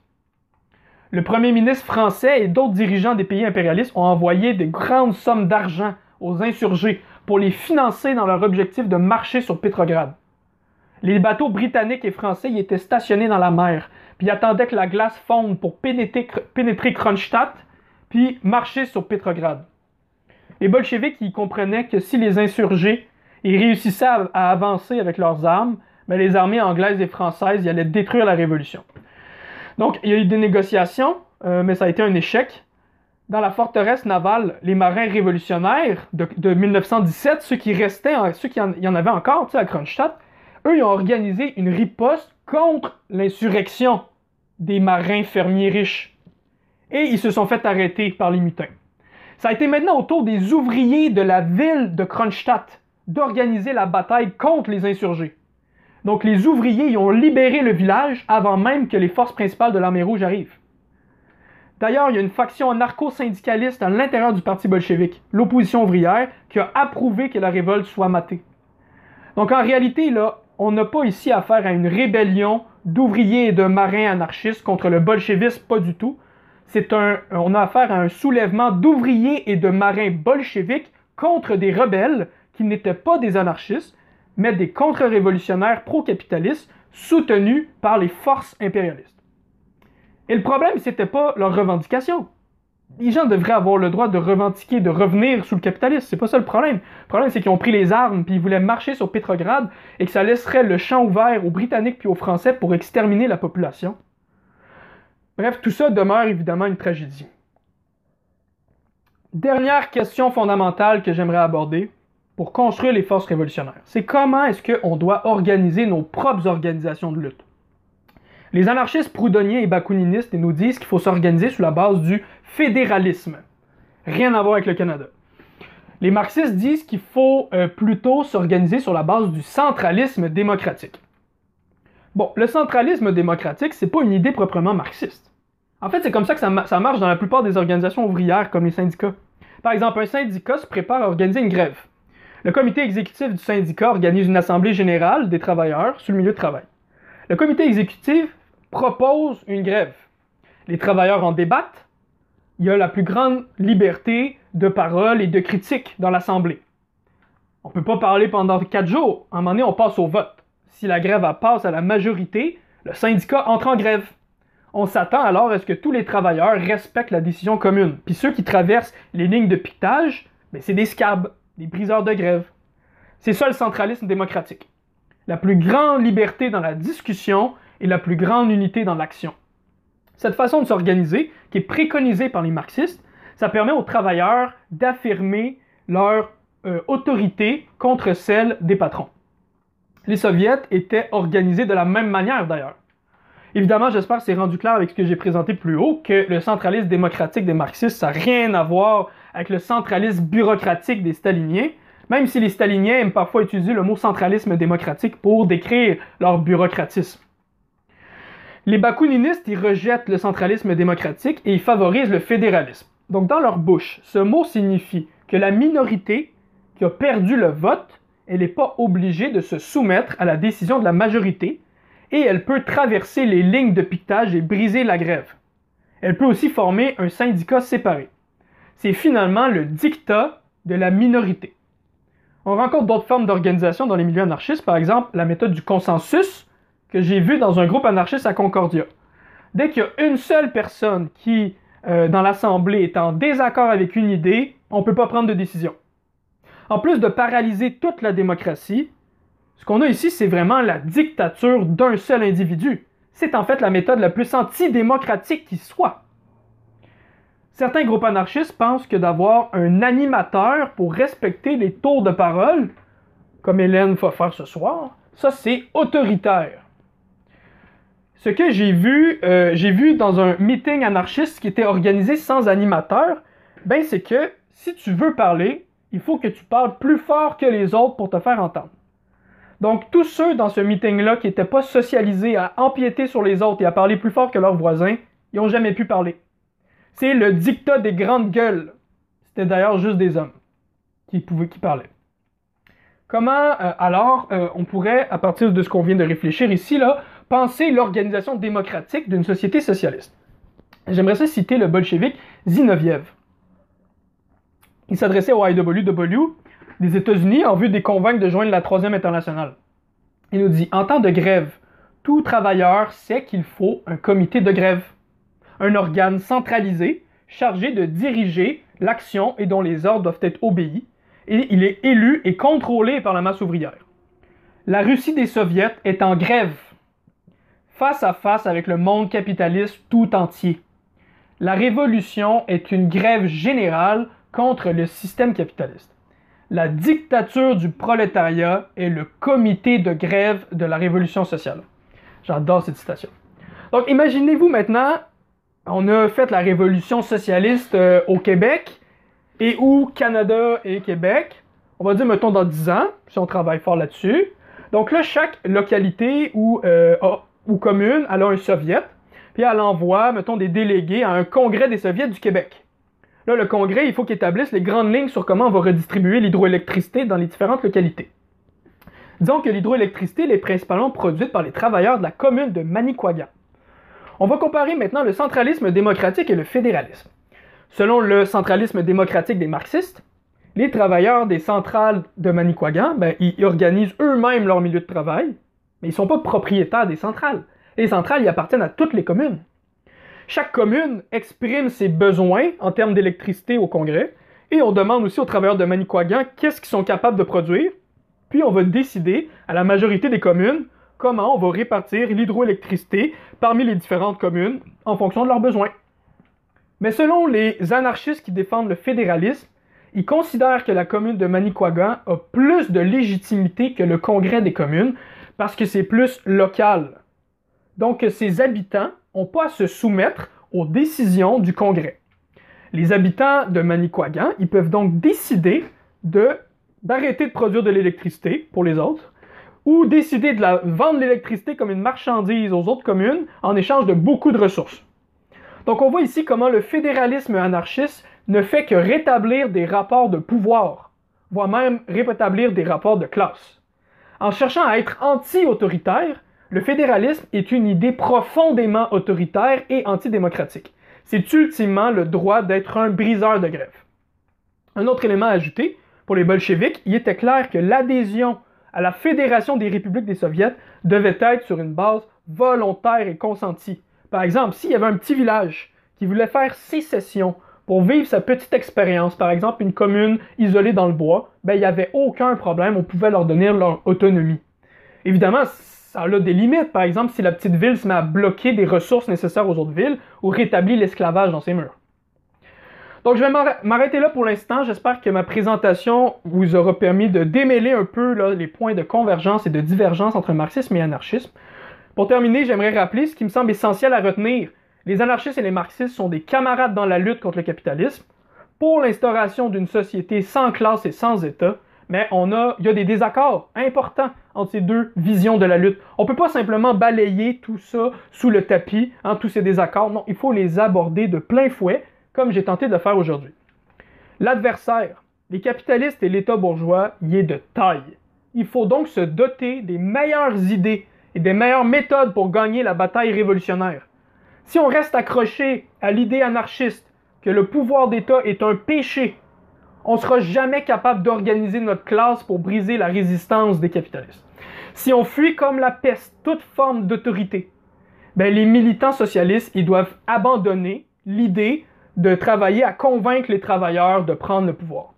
Speaker 1: Le premier ministre français et d'autres dirigeants des pays impérialistes ont envoyé de grandes sommes d'argent aux insurgés pour les financer dans leur objectif de marcher sur Petrograd. Les bateaux britanniques et français y étaient stationnés dans la mer, puis attendaient que la glace fonde pour pénétrer, Kronstadt, puis marcher sur Petrograd. Les bolcheviks y comprenaient que si les insurgés réussissaient à, avancer avec leurs armes, mais les armées anglaises et françaises y allaient détruire la révolution. Donc, il y a eu des négociations, euh, mais ça a été un échec. Dans la forteresse navale, les marins révolutionnaires de, 1917, ceux qui restaient, ceux qui y en avait encore à Kronstadt, eux, ils ont organisé une riposte contre l'insurrection des marins fermiers riches. Et ils se sont fait arrêter par les mutins. Ça a été maintenant au tour des ouvriers de la ville de Kronstadt d'organiser la bataille contre les insurgés. Donc les ouvriers ont libéré le village avant même que les forces principales de l'armée rouge arrivent. D'ailleurs, il y a une faction anarcho-syndicaliste à l'intérieur du parti bolchevique, l'opposition ouvrière, qui a approuvé que la révolte soit matée. Donc en réalité, là, on n'a pas ici affaire à une rébellion d'ouvriers et de marins anarchistes contre le bolchevisme, pas du tout. C'est un, on a affaire à un soulèvement d'ouvriers et de marins bolcheviques contre des rebelles qui n'étaient pas des anarchistes, mais des contre-révolutionnaires pro-capitalistes soutenus par les forces impérialistes. Et le problème, c'était pas leur revendication. Les gens devraient avoir le droit de revendiquer, de revenir sous le capitalisme. C'est pas ça le problème. Le problème, c'est qu'ils ont pris les armes puis ils voulaient marcher sur Petrograd et que ça laisserait le champ ouvert aux Britanniques puis aux Français pour exterminer la population. Bref, tout ça demeure évidemment une tragédie. Dernière question fondamentale que j'aimerais aborder pour construire les forces révolutionnaires. C'est comment est-ce qu'on doit organiser nos propres organisations de lutte. Les anarchistes proudhoniens et bakouninistes nous disent qu'il faut s'organiser sous la base du fédéralisme. Rien à voir avec le Canada. Les marxistes disent qu'il faut euh, plutôt s'organiser sur la base du centralisme démocratique. Bon, le centralisme démocratique, c'est pas une idée proprement marxiste. En fait, c'est comme ça que ça, ça marche dans la plupart des organisations ouvrières, comme les syndicats. Par exemple, un syndicat se prépare à organiser une grève. Le comité exécutif du syndicat organise une assemblée générale des travailleurs sur le milieu de travail. Le comité exécutif propose une grève. Les travailleurs en débattent. Il y a la plus grande liberté de parole et de critique dans l'assemblée. On ne peut pas parler pendant quatre jours. À un moment donné, on passe au vote. Si la grève passe à la majorité, le syndicat entre en grève. On s'attend alors à ce que tous les travailleurs respectent la décision commune. Puis ceux qui traversent les lignes de piquetage, ben, c'est des scabs des briseurs de grève. C'est ça le centralisme démocratique. La plus grande liberté dans la discussion et la plus grande unité dans l'action. Cette façon de s'organiser, qui est préconisée par les marxistes, ça permet aux travailleurs d'affirmer leur euh, autorité contre celle des patrons. Les soviets étaient organisés de la même manière d'ailleurs. Évidemment, j'espère que c'est rendu clair avec ce que j'ai présenté plus haut, que le centralisme démocratique des marxistes, ça n'a rien à voir avec le centralisme bureaucratique des staliniens, même si les staliniens aiment parfois utiliser le mot centralisme démocratique pour décrire leur bureaucratisme. Les bakouninistes, ils rejettent le centralisme démocratique et ils favorisent le fédéralisme. Donc dans leur bouche, ce mot signifie que la minorité qui a perdu le vote, elle n'est pas obligée de se soumettre à la décision de la majorité et elle peut traverser les lignes de piquetage et briser la grève. Elle peut aussi former un syndicat séparé. C'est finalement le dictat de la minorité. On rencontre d'autres formes d'organisation dans les milieux anarchistes, par exemple la méthode du consensus que j'ai vue dans un groupe anarchiste à Concordia. Dès qu'il y a une seule personne qui, euh, dans l'Assemblée, est en désaccord avec une idée, on ne peut pas prendre de décision. En plus de paralyser toute la démocratie, ce qu'on a ici, c'est vraiment la dictature d'un seul individu. C'est en fait la méthode la plus antidémocratique qui soit. Certains groupes anarchistes pensent que d'avoir un animateur pour respecter les tours de parole, comme Hélène va faire ce soir, ça c'est autoritaire. Ce que j'ai vu, euh, j'ai vu dans un meeting anarchiste qui était organisé sans animateur, ben c'est que si tu veux parler, il faut que tu parles plus fort que les autres pour te faire entendre. Donc, tous ceux dans ce meeting-là qui n'étaient pas socialisés à empiéter sur les autres et à parler plus fort que leurs voisins, ils n'ont jamais pu parler. C'est le dictat des grandes gueules. C'était d'ailleurs juste des hommes qui pouvaient, qui parlaient. Comment, euh, alors, euh, on pourrait, à partir de ce qu'on vient de réfléchir ici, là, penser l'organisation démocratique d'une société socialiste? J'aimerais ça citer le bolchevique Zinoviev. Il s'adressait au IWW des États-Unis en vue de convaincre de joindre la Troisième Internationale. Il nous dit En temps de grève, tout travailleur sait qu'il faut un comité de grève, un organe centralisé chargé de diriger l'action et dont les ordres doivent être obéis, et il est élu et contrôlé par la masse ouvrière. La Russie des Soviets est en grève, face à face avec le monde capitaliste tout entier. La révolution est une grève générale contre le système capitaliste. La dictature du prolétariat est le comité de grève de la révolution sociale. J'adore cette citation. Donc imaginez-vous maintenant, on a fait la révolution socialiste euh, au Québec et où Canada et Québec, on va dire mettons dans 10 ans, si on travaille fort là-dessus. Donc là, chaque localité ou, euh, commune, elle a un soviet, puis elle envoie, mettons, des délégués à un congrès des soviets du Québec. Là, le Congrès, il faut qu'il établisse les grandes lignes sur comment on va redistribuer l'hydroélectricité dans les différentes localités. Disons que l'hydroélectricité est principalement produite par les travailleurs de la commune de Manicouagan. On va comparer maintenant le centralisme démocratique et le fédéralisme. Selon le centralisme démocratique des marxistes, les travailleurs des centrales de Manicouagan, ben, ils organisent eux-mêmes leur milieu de travail, mais ils ne sont pas propriétaires des centrales. Les centrales y appartiennent à toutes les communes. Chaque commune exprime ses besoins en termes d'électricité au Congrès et on demande aussi aux travailleurs de Manicouagan qu'est-ce qu'ils sont capables de produire. Puis on va décider à la majorité des communes comment on va répartir l'hydroélectricité parmi les différentes communes en fonction de leurs besoins. Mais selon les anarchistes qui défendent le fédéralisme, ils considèrent que la commune de Manicouagan a plus de légitimité que le congrès des communes parce que c'est plus local. Donc ses habitants n'ont pas à se soumettre aux décisions du Congrès. Les habitants de Manicouagan, ils peuvent donc décider de, d'arrêter de produire de l'électricité pour les autres, ou décider de la, vendre l'électricité comme une marchandise aux autres communes en échange de beaucoup de ressources. Donc on voit ici comment le fédéralisme anarchiste ne fait que rétablir des rapports de pouvoir, voire même rétablir des rapports de classe. En cherchant à être anti-autoritaire, le fédéralisme est une idée profondément autoritaire et antidémocratique. C'est ultimement le droit d'être un briseur de grève. Un autre élément à ajouter, pour les bolcheviks, il était clair que l'adhésion à la Fédération des républiques des soviets devait être sur une base volontaire et consentie. Par exemple, s'il y avait un petit village qui voulait faire sécession pour vivre sa petite expérience, par exemple une commune isolée dans le bois, ben, il n'y avait aucun problème, on pouvait leur donner leur autonomie. Évidemment, ça a des limites. Par exemple, si la petite ville se met à bloquer des ressources nécessaires aux autres villes ou rétablit l'esclavage dans ses murs. Donc, je vais m'arrêter là pour l'instant. J'espère que ma présentation vous aura permis de démêler un peu les points de convergence et de divergence entre marxisme et anarchisme. Pour terminer, j'aimerais rappeler ce qui me semble essentiel à retenir. Les anarchistes et les marxistes sont des camarades dans la lutte contre le capitalisme pour l'instauration d'une société sans classe et sans État mais a, il y a des désaccords importants entre ces deux visions de la lutte. On ne peut pas simplement balayer tout ça sous le tapis, hein, tous ces désaccords. Non, il faut les aborder de plein fouet, comme j'ai tenté de le faire aujourd'hui. L'adversaire, les capitalistes et l'État bourgeois, y est de taille. Il faut donc se doter des meilleures idées et des meilleures méthodes pour gagner la bataille révolutionnaire. Si on reste accroché à l'idée anarchiste que le pouvoir d'État est un péché, on ne sera jamais capable d'organiser notre classe pour briser la résistance des capitalistes. Si on fuit comme la peste toute forme d'autorité, ben les militants socialistes ils doivent abandonner l'idée de travailler à convaincre les travailleurs de prendre le pouvoir.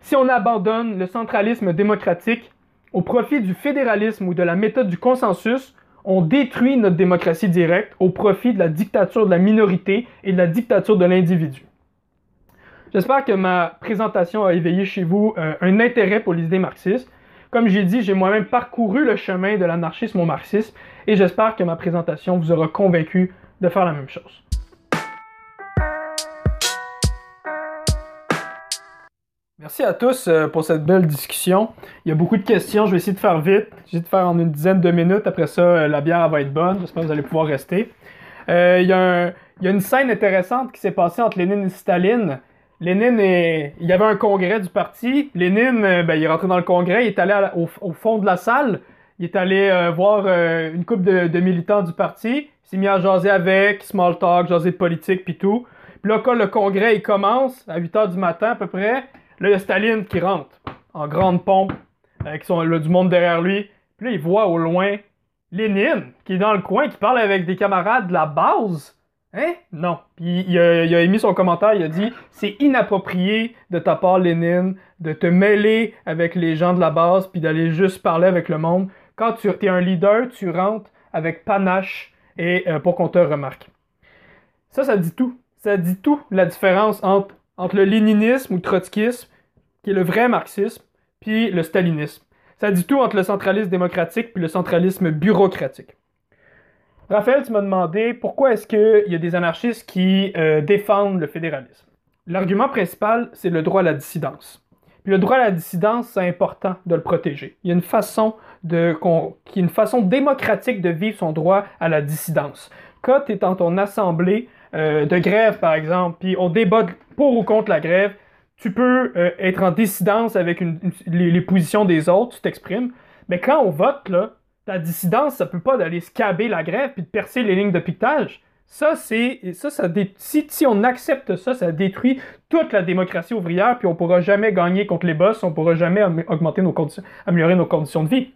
Speaker 1: Si on abandonne le centralisme démocratique au profit du fédéralisme ou de la méthode du consensus, on détruit notre démocratie directe au profit de la dictature de la minorité et de la dictature de l'individu. J'espère que ma présentation a éveillé chez vous euh, un intérêt pour les idées marxistes. Comme j'ai dit, j'ai moi-même parcouru le chemin de l'anarchisme au marxisme et j'espère que ma présentation vous aura convaincu de faire la même chose. Merci à tous euh, pour cette belle discussion. Il y a beaucoup de questions, je vais essayer de faire vite. Je vais de faire en une dizaine de minutes. Après ça, euh, la bière va être bonne. J'espère que vous allez pouvoir rester. Euh, il, y a une scène intéressante qui s'est passée entre Lénine et Staline. Lénine, il y avait un congrès du parti. Lénine, ben, il est rentré dans le congrès, il est allé au, fond de la salle. Il est allé voir une couple de, militants du parti. Il s'est mis à jaser avec, small talk, jaser de politique, puis tout. Puis là, quand le congrès commence, à 8 h du matin à peu près, Là, il y a Staline qui rentre en grande pompe, avec son, du monde derrière lui. Puis là, il voit au loin Lénine qui est dans le coin, qui parle avec des camarades de la base. Hein? Non. Puis il a, il a émis son commentaire, il a dit c'est inapproprié de ta part, Lénine, de te mêler avec les gens de la base, puis d'aller juste parler avec le monde. Quand tu es un leader, tu rentres avec panache et euh, pour qu'on te remarque. Ça, ça dit tout. Ça dit tout la différence entre, entre le léninisme ou le trotskisme qui est le vrai marxisme, puis le stalinisme. Ça dit tout entre le centralisme démocratique puis le centralisme bureaucratique. Raphaël, tu m'as demandé pourquoi est-ce qu'il y a des anarchistes qui euh, défendent le fédéralisme? L'argument principal, c'est le droit à la dissidence. Puis le droit à la dissidence, c'est important de le protéger. Il y a une façon, de, une façon démocratique de vivre son droit à la dissidence. Quand tu es dans ton assemblée euh, de grève, par exemple, puis on débat pour ou contre la grève, tu peux euh, être en dissidence avec les, positions des autres, tu t'exprimes. Mais quand on vote, là, ta dissidence, ça peut pas d'aller scaber la grève puis de percer les lignes de piquetage. Ça, c'est. Ça, ça si, si, on accepte ça, ça détruit toute la démocratie ouvrière, puis on pourra jamais gagner contre les boss, on pourra jamais augmenter nos conditions, améliorer nos conditions de vie.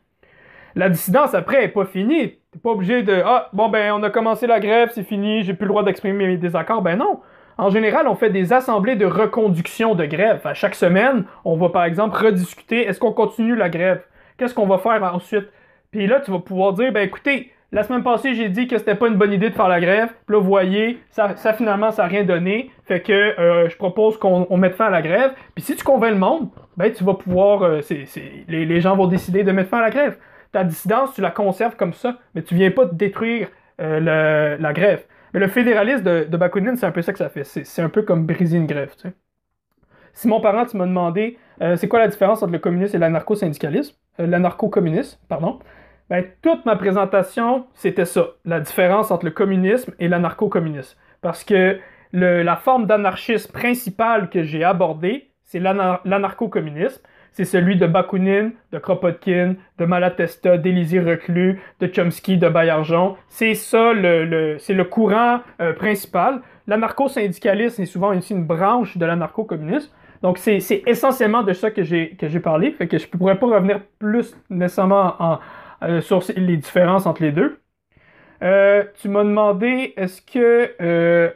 Speaker 1: La dissidence, après, est pas finie. T'es pas obligé de Ah, bon ben on a commencé la grève, c'est fini, j'ai plus le droit d'exprimer mes désaccords. Ben non. En général, on fait des assemblées de reconduction de grève. À chaque semaine, on va par exemple rediscuter est-ce qu'on continue la grève? Qu'est-ce qu'on va faire ensuite? Puis là, tu vas pouvoir dire ben écoutez, la semaine passée, j'ai dit que c'était pas une bonne idée de faire la grève. Puis là, vous voyez, ça, finalement, ça n'a rien donné. Fait que euh, je propose qu'on mette fin à la grève. Puis si tu convaincs le monde, ben tu vas pouvoir. Euh, les, gens vont décider de mettre fin à la grève. Ta dissidence, tu la conserves comme ça, mais tu viens pas détruire euh, la grève. Le fédéralisme de, de Bakounine, c'est un peu ça que ça fait. C'est un peu comme briser une grève. Tu sais. Simon Parent, tu m'as demandé euh, c'est quoi la différence entre le communisme et l'anarcho-syndicalisme? Euh, L'anarcho-communisme, pardon. Ben, toute ma présentation, c'était ça, la différence entre le communisme et l'anarcho-communisme. Parce que la forme d'anarchisme principale que j'ai abordée, c'est l'anarcho-communisme c'est celui de Bakounine, de Kropotkin, de Malatesta, d'Élisée Reclus, de Chomsky, de Baillargeon. C'est ça, le, c'est le courant euh, principal. L'anarcho-syndicalisme est souvent aussi une branche de l'anarcho-communisme. Donc, c'est, essentiellement de ça que j'ai, parlé. Fait que je ne pourrais pas revenir plus nécessairement en, euh, sur les différences entre les deux. Euh, tu m'as demandé, est-ce que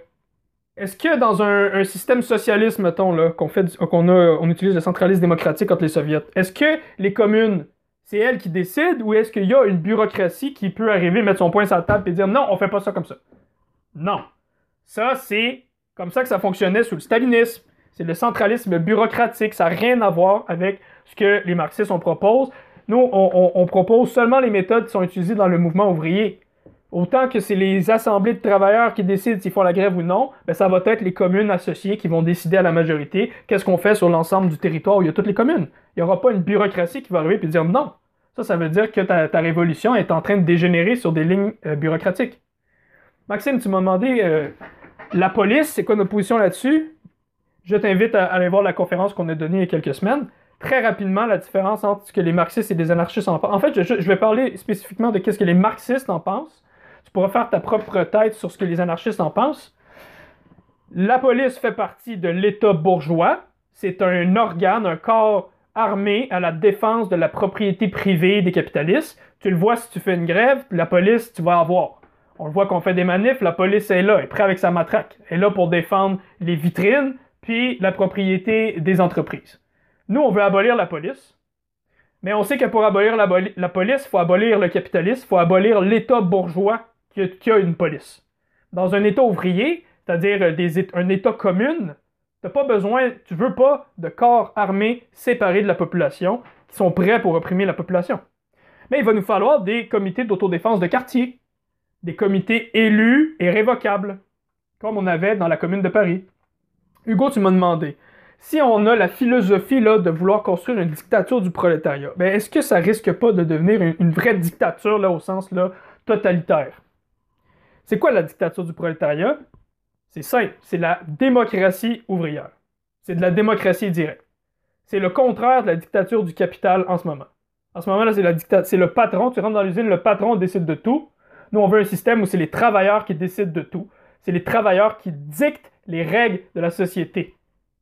Speaker 1: est-ce que dans un, système socialiste, mettons, là, qu'on fait, qu'on on utilise le centralisme démocratique entre les soviets, est-ce que les communes, c'est elles qui décident ou est-ce qu'il y a une bureaucratie qui peut arriver, mettre son poing sur la table et dire non, on fait pas ça comme ça? Non. Ça, c'est comme ça que ça fonctionnait sous le stalinisme. C'est le centralisme bureaucratique. Ça n'a rien à voir avec ce que les marxistes on propose. Nous, on propose seulement les méthodes qui sont utilisées dans le mouvement ouvrier. Autant que c'est les assemblées de travailleurs qui décident s'ils font la grève ou non, ben ça va être les communes associées qui vont décider à la majorité qu'est-ce qu'on fait sur l'ensemble du territoire où il y a toutes les communes. Il n'y aura pas une bureaucratie qui va arriver et dire non. Ça, ça veut dire que ta, révolution est en train de dégénérer sur des lignes euh, bureaucratiques. Maxime, tu m'as demandé euh, la police, c'est quoi notre position là-dessus? Je t'invite à, aller voir la conférence qu'on a donnée il y a quelques semaines. Très rapidement, la différence entre ce que les marxistes et les anarchistes en pensent. En fait, je, je vais parler spécifiquement de ce que les marxistes en pensent Tu pourras faire ta propre tête sur ce que les anarchistes en pensent. La police fait partie de l'État bourgeois. C'est un organe, un corps armé à la défense de la propriété privée des capitalistes. Tu le vois si tu fais une grève, la police, tu vas avoir. On le voit qu'on fait des manifs, la police est là, elle est prête avec sa matraque. Elle est là pour défendre les vitrines, puis la propriété des entreprises. Nous, on veut abolir la police. Mais on sait que pour abolir la, police, il faut abolir le capitalisme, il faut abolir l'État bourgeois qui a, une police. Dans un État ouvrier, c'est-à-dire un État commun, tu n'as pas besoin, tu veux pas de corps armés séparés de la population qui sont prêts pour opprimer la population. Mais il va nous falloir des comités d'autodéfense de quartier, des comités élus et révocables, comme on avait dans la commune de Paris. Hugo, tu m'as demandé, si on a la philosophie là, de vouloir construire une dictature du prolétariat, ben est-ce que ça risque pas de devenir une, vraie dictature là, au sens là, totalitaire? C'est quoi la dictature du prolétariat? C'est simple, c'est la démocratie ouvrière. C'est de la démocratie directe. C'est le contraire de la dictature du capital en ce moment. En ce moment-là, c'est, le patron, tu rentres dans l'usine, le patron décide de tout. Nous, on veut un système où c'est les travailleurs qui décident de tout. C'est les travailleurs qui dictent les règles de la société.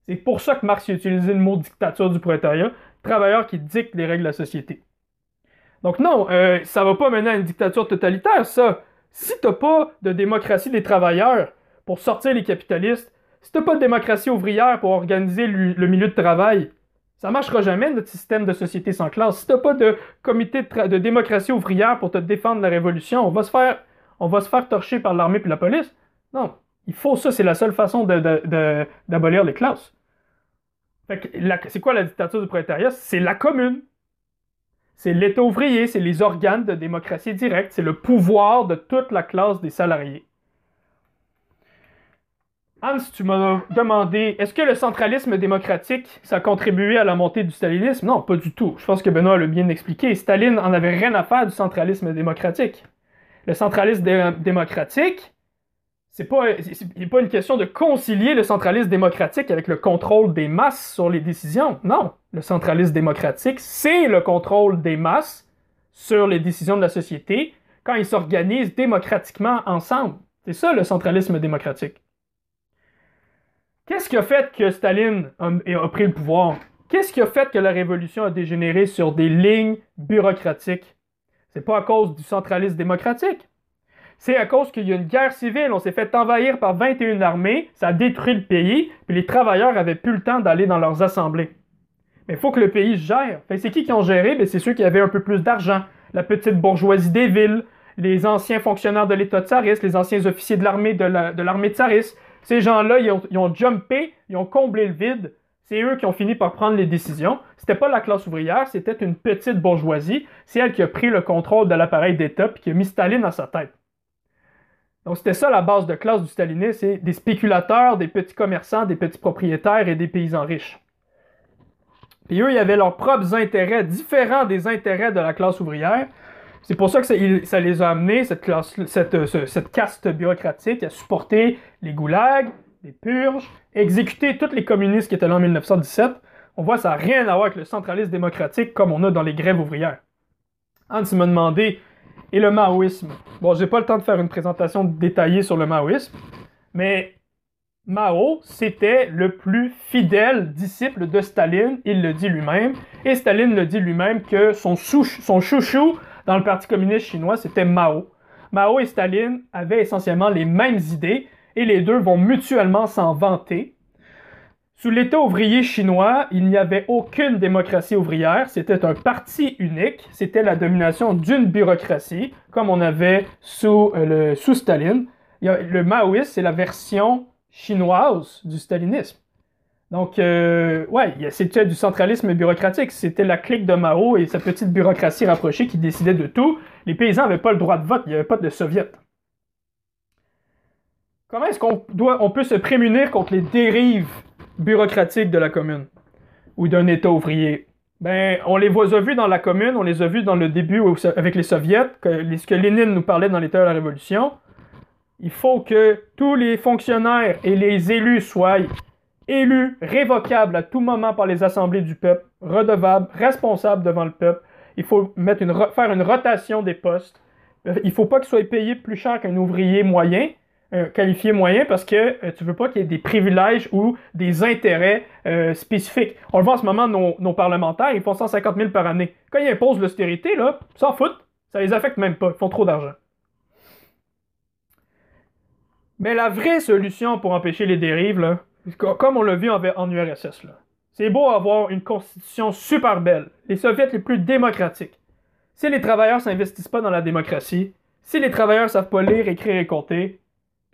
Speaker 1: C'est pour ça que Marx a utilisé le mot dictature du prolétariat, travailleurs qui dictent les règles de la société. Donc non, euh, ça va pas mener à une dictature totalitaire, ça. Si t'as pas de démocratie des travailleurs pour sortir les capitalistes, si t'as pas de démocratie ouvrière pour organiser le, milieu de travail, ça marchera jamais notre système de société sans classe. Si t'as pas de comité de, démocratie ouvrière pour te défendre la révolution, on va se faire, on va se faire torcher par l'armée et la police. Non, il faut ça, c'est la seule façon d'abolir les classes. C'est quoi la dictature du prolétariat? C'est la commune. C'est l'État ouvrier, c'est les organes de démocratie directe, c'est le pouvoir de toute la classe des salariés. Hans, tu m'as demandé, est-ce que le centralisme démocratique, ça a contribué à la montée du stalinisme? Non, pas du tout. Je pense que Benoît l'a bien expliqué. Staline en avait rien à faire du centralisme démocratique. Le centralisme démocratique, c'est pas, pas une question de concilier le centralisme démocratique avec le contrôle des masses sur les décisions. Non, le centralisme démocratique, c'est le contrôle des masses sur les décisions de la société quand ils s'organisent démocratiquement ensemble. C'est ça le centralisme démocratique. Qu'est-ce qui a fait que Staline a, pris le pouvoir? Qu'est-ce qui a fait que la révolution a dégénéré sur des lignes bureaucratiques? C'est pas à cause du centralisme démocratique c'est à cause qu'il y a une guerre civile. On s'est fait envahir par 21 armées, ça a détruit le pays, puis les travailleurs avaient plus le temps d'aller dans leurs assemblées. Mais il faut que le pays gère. c'est qui qui ont géré? Ben, c'est ceux qui avaient un peu plus d'argent. La petite bourgeoisie des villes, les anciens fonctionnaires de l'État tsariste, les anciens officiers de l'armée de l'armée tsariste. Ces gens-là, ils ont, jumpé, ils ont comblé le vide. C'est eux qui ont fini par prendre les décisions. C'était pas la classe ouvrière, c'était une petite bourgeoisie. C'est elle qui a pris le contrôle de l'appareil d'État et qui a mis Staline à sa tête. C'était ça la base de classe du stalinisme, c'est des spéculateurs, des petits commerçants, des petits propriétaires et des paysans riches. Puis eux, ils avaient leurs propres intérêts différents des intérêts de la classe ouvrière. C'est pour ça que ça, les a amenés, cette, classe, cette, caste bureaucratique, à supporter les goulags, les purges, exécuter tous les communistes qui étaient là en 1917. On voit ça n'a rien à voir avec le centralisme démocratique comme on a dans les grèves ouvrières. Hans m'a demandé et le maoïsme. Bon, j'ai pas le temps de faire une présentation détaillée sur le maoïsme, mais Mao, c'était le plus fidèle disciple de Staline, il le dit lui-même, et Staline le dit lui-même que son, son chouchou dans le Parti communiste chinois, c'était Mao. Mao et Staline avaient essentiellement les mêmes idées, et les deux vont mutuellement s'en vanter. Sous l'État ouvrier chinois, il n'y avait aucune démocratie ouvrière, c'était un parti unique, c'était la domination d'une bureaucratie, comme on avait sous, euh, le, sous Staline. le maoïsme, c'est la version chinoise du stalinisme. Donc, euh, ouais, c'était du centralisme bureaucratique. C'était la clique de Mao et sa petite bureaucratie rapprochée qui décidait de tout. Les paysans n'avaient pas le droit de vote, il n'y avait pas de soviet. Comment est-ce qu'on on peut se prémunir contre les dérives bureaucratique de la commune ou d'un État ouvrier. Ben, on les a vus dans la commune, on les a vus dans le début avec les soviets, ce que Lénine nous parlait dans l'État de la Révolution. Il faut que tous les fonctionnaires et les élus soient élus, révocables à tout moment par les assemblées du peuple, redevables, responsables devant le peuple. Il faut mettre une, faire une rotation des postes. Il ne faut pas qu'il soit payé plus cher qu'un ouvrier moyen, qualifié moyen, parce que tu tu veux pas qu'il y ait des privilèges ou des intérêts spécifiques. On le voit en ce moment, nos, nos, parlementaires, ils font 150 000 par année. Quand ils imposent l'austérité, là, s'en foutent. Ça les affecte même pas. Ils font trop d'argent. Mais la vraie solution pour empêcher les dérives, là, comme on l'a vu en, URSS, c'est beau avoir une constitution super belle, les soviets les plus démocratiques. Si les travailleurs s'investissent pas dans la démocratie, si les travailleurs savent pas lire, écrire et compter,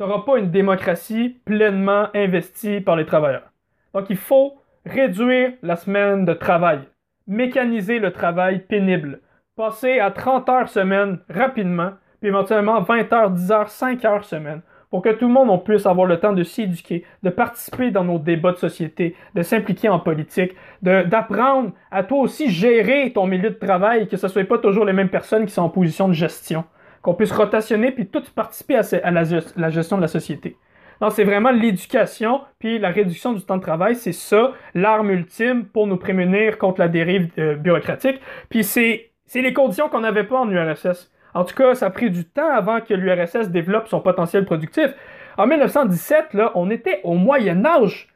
Speaker 1: n'auras pas une démocratie pleinement investie par les travailleurs. Donc il faut réduire la semaine de travail, mécaniser le travail pénible, passer à 30 heures semaine rapidement, puis éventuellement 20 heures, 10 heures, 5 heures semaine, pour que tout le monde puisse avoir le temps de s'éduquer, de participer dans nos débats de société, de s'impliquer en politique, d'apprendre à toi aussi gérer ton milieu de travail, que ce ne soit pas toujours les mêmes personnes qui sont en position de gestion, qu'on puisse rotationner puis tous participer à, la, gestion de la société. Non, c'est vraiment l'éducation puis la réduction du temps de travail, c'est ça l'arme ultime pour nous prémunir contre la dérive euh, bureaucratique. Puis c'est les conditions qu'on n'avait pas en URSS. En tout cas, ça a pris du temps avant que l'URSS développe son potentiel productif. En 1917, là, on était au Moyen Âge.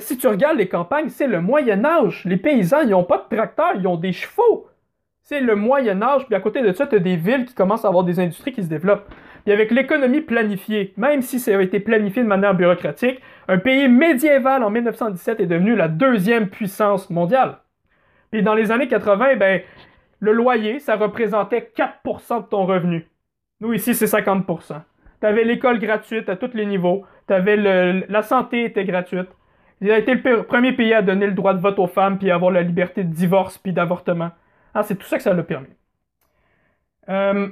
Speaker 1: si tu regardes les campagnes, c'est le Moyen Âge. Les paysans, ils n'ont pas de tracteurs, ils ont des chevaux. C'est le Moyen Âge, puis à côté de ça, tu as des villes qui commencent à avoir des industries qui se développent. Puis avec l'économie planifiée, même si ça a été planifié de manière bureaucratique, un pays médiéval en 1917 est devenu la deuxième puissance mondiale. Puis dans les années 80, ben, le loyer, ça représentait 4% de ton revenu. Nous, ici, c'est 50%. Tu avais l'école gratuite à tous les niveaux. La santé était gratuite. Il a été le premier pays à donner le droit de vote aux femmes, puis à avoir la liberté de divorce, puis d'avortement. Ah, c'est tout ça que ça l'a permis. Euh,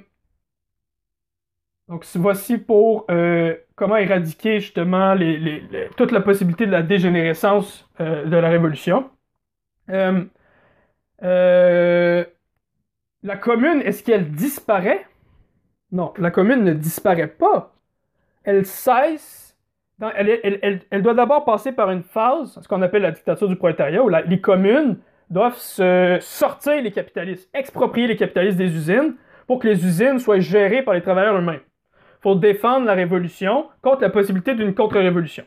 Speaker 1: donc, voici pour euh, comment éradiquer justement toute la possibilité de la dégénérescence euh, de la révolution. La commune, est-ce qu'elle disparaît? Non, la commune ne disparaît pas. Elle cesse. elle, doit d'abord passer par une phase, ce qu'on appelle la dictature du prolétariat, où les communes doivent se sortir les capitalistes, exproprier les capitalistes des usines pour que les usines soient gérées par les travailleurs eux-mêmes. Il faut défendre la révolution contre la possibilité d'une contre-révolution.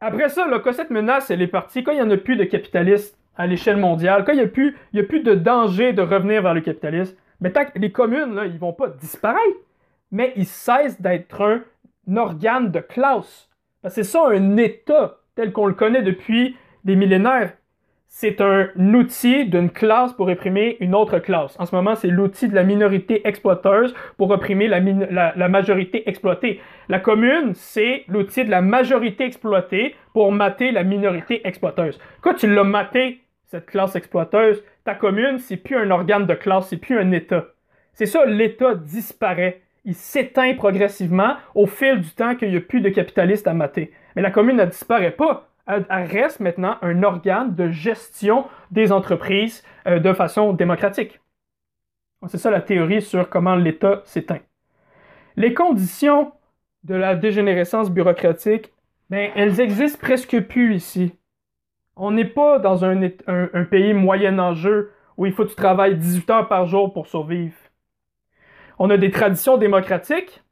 Speaker 1: Après ça, quand cette menace est partie, quand il n'y a plus de capitalistes à l'échelle mondiale, quand il n'y a, plus, de danger de revenir vers le capitalisme, mais les communes, là, ils vont pas disparaître, mais ils cessent d'être un, organe de classe. C'est ça un État tel qu'on le connaît depuis des millénaires. C'est un outil d'une classe pour réprimer une autre classe. En ce moment, c'est l'outil de la minorité exploiteuse pour réprimer la, majorité exploitée. La commune, c'est l'outil de la majorité exploitée pour mater la minorité exploiteuse. Quand tu l'as maté, cette classe exploiteuse, ta commune, c'est plus un organe de classe, c'est plus un État. C'est ça, l'État disparaît. Il s'éteint progressivement au fil du temps qu'il n'y a plus de capitalistes à mater. Mais la commune ne disparaît pas. Reste maintenant un organe de gestion des entreprises euh, de façon démocratique. C'est ça la théorie sur comment l'État s'éteint. Les conditions de la dégénérescence bureaucratique, ben, elles existent presque plus ici. On n'est pas dans un, pays moyen enjeu où il faut que tu travailles 18 heures par jour pour survivre. On a des traditions démocratiques.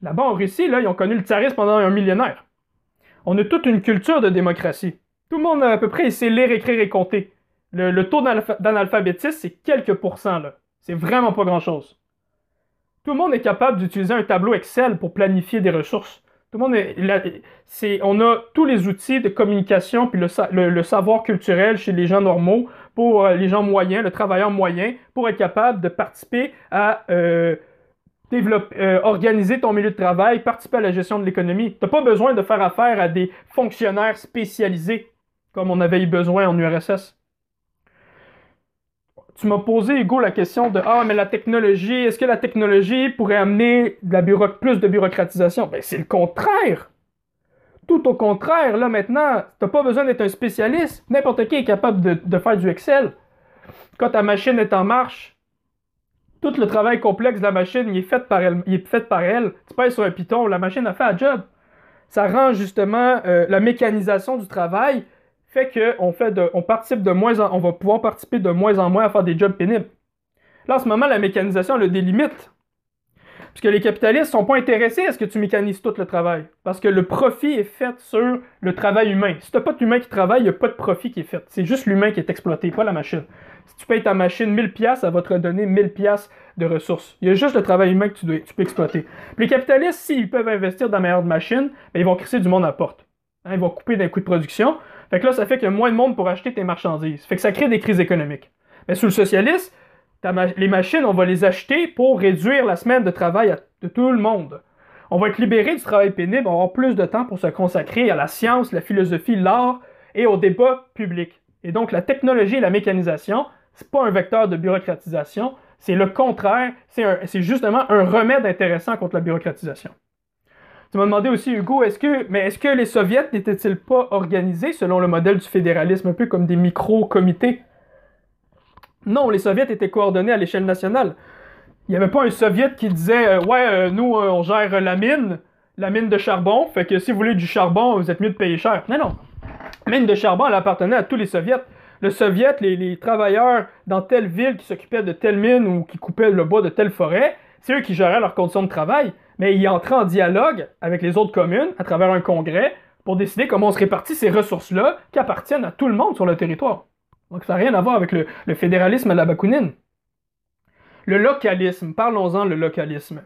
Speaker 1: Là-bas, en Russie, là, ils ont connu le tsarisme pendant un millénaire. On a toute une culture de démocratie. Tout le monde, à peu près, sait lire, écrire et compter. Le, taux d'analphabétisme, c'est quelques pourcents, là. C'est vraiment pas grand-chose. Tout le monde est capable d'utiliser un tableau Excel pour planifier des ressources. Tout le monde est, on a tous les outils de communication puis le, savoir culturel chez les gens normaux, pour euh, les gens moyens, le travailleur moyen, pour être capable de participer à euh, développer, euh, organiser ton milieu de travail, participer à la gestion de l'économie. Tu n'as pas besoin de faire affaire à des fonctionnaires spécialisés comme on avait eu besoin en URSS tu m'as posé, Hugo, la question de Ah, mais la technologie, est-ce que la technologie pourrait amener de plus de bureaucratisation? Ben, c'est le contraire! Tout au contraire, là maintenant, t'as pas besoin d'être un spécialiste. N'importe qui est capable de, faire du Excel. Quand ta machine est en marche, tout le travail complexe de la machine, il est fait par elle. Il est fait par elle. Tu sur un piton, la machine a fait un job. Ça rend justement euh, la mécanisation du travail fait qu'on fait de, on participe de moins en, on va pouvoir participer de moins en moins à faire des jobs pénibles. Là, en ce moment, la mécanisation a des limites. Parce que les capitalistes sont pas intéressés à ce que tu mécanises tout le travail. Parce que le profit est fait sur le travail humain. Si t'as pas d'humain qui travaille, il n'y a pas de profit qui est fait. C'est juste l'humain qui est exploité, pas la machine. Si tu payes ta machine 1000 pièces, ça va te redonner 1000 pièces de ressources. Il y a juste le travail humain que tu, dois, tu peux exploiter. les capitalistes, s'ils peuvent investir dans la meilleure machine, ben, ils vont crisser du monde à porte. Hein, ils vont couper d'un coût de production. Fait que là, ça fait qu'il y a moins de monde pour acheter tes marchandises. Fait que ça crée des crises économiques. Mais sous le socialisme, les machines, on va les acheter pour réduire la semaine de travail de tout le monde. On va être libéré du travail pénible, on va avoir plus de temps pour se consacrer à la science, la philosophie, l'art et au débat public. Et donc la technologie et la mécanisation, c'est pas un vecteur de bureaucratisation, c'est le contraire, c'est justement un remède intéressant contre la bureaucratisation. Tu m'as demandé aussi, Hugo, est-ce que, mais est-ce que les soviets n'étaient-ils pas organisés selon le modèle du fédéralisme, un peu comme des micro-comités? Non, les soviets étaient coordonnés à l'échelle nationale. Il n'y avait pas un soviet qui disait euh, Ouais, euh, nous, euh, on gère la mine, la mine de charbon, fait que si vous voulez du charbon, vous êtes mieux de payer cher. Non, non. Mine de charbon, elle appartenait à tous les soviets. Le soviet, les, les travailleurs dans telle ville qui s'occupaient de telle mine ou qui coupaient le bois de telle forêt, c'est eux qui géraient leurs conditions de travail, mais ils entraient en dialogue avec les autres communes à travers un congrès pour décider comment on se répartit ces ressources-là qui appartiennent à tout le monde sur le territoire. Donc ça n'a rien à voir avec le, fédéralisme à la Bakounine. Le localisme, parlons-en le localisme.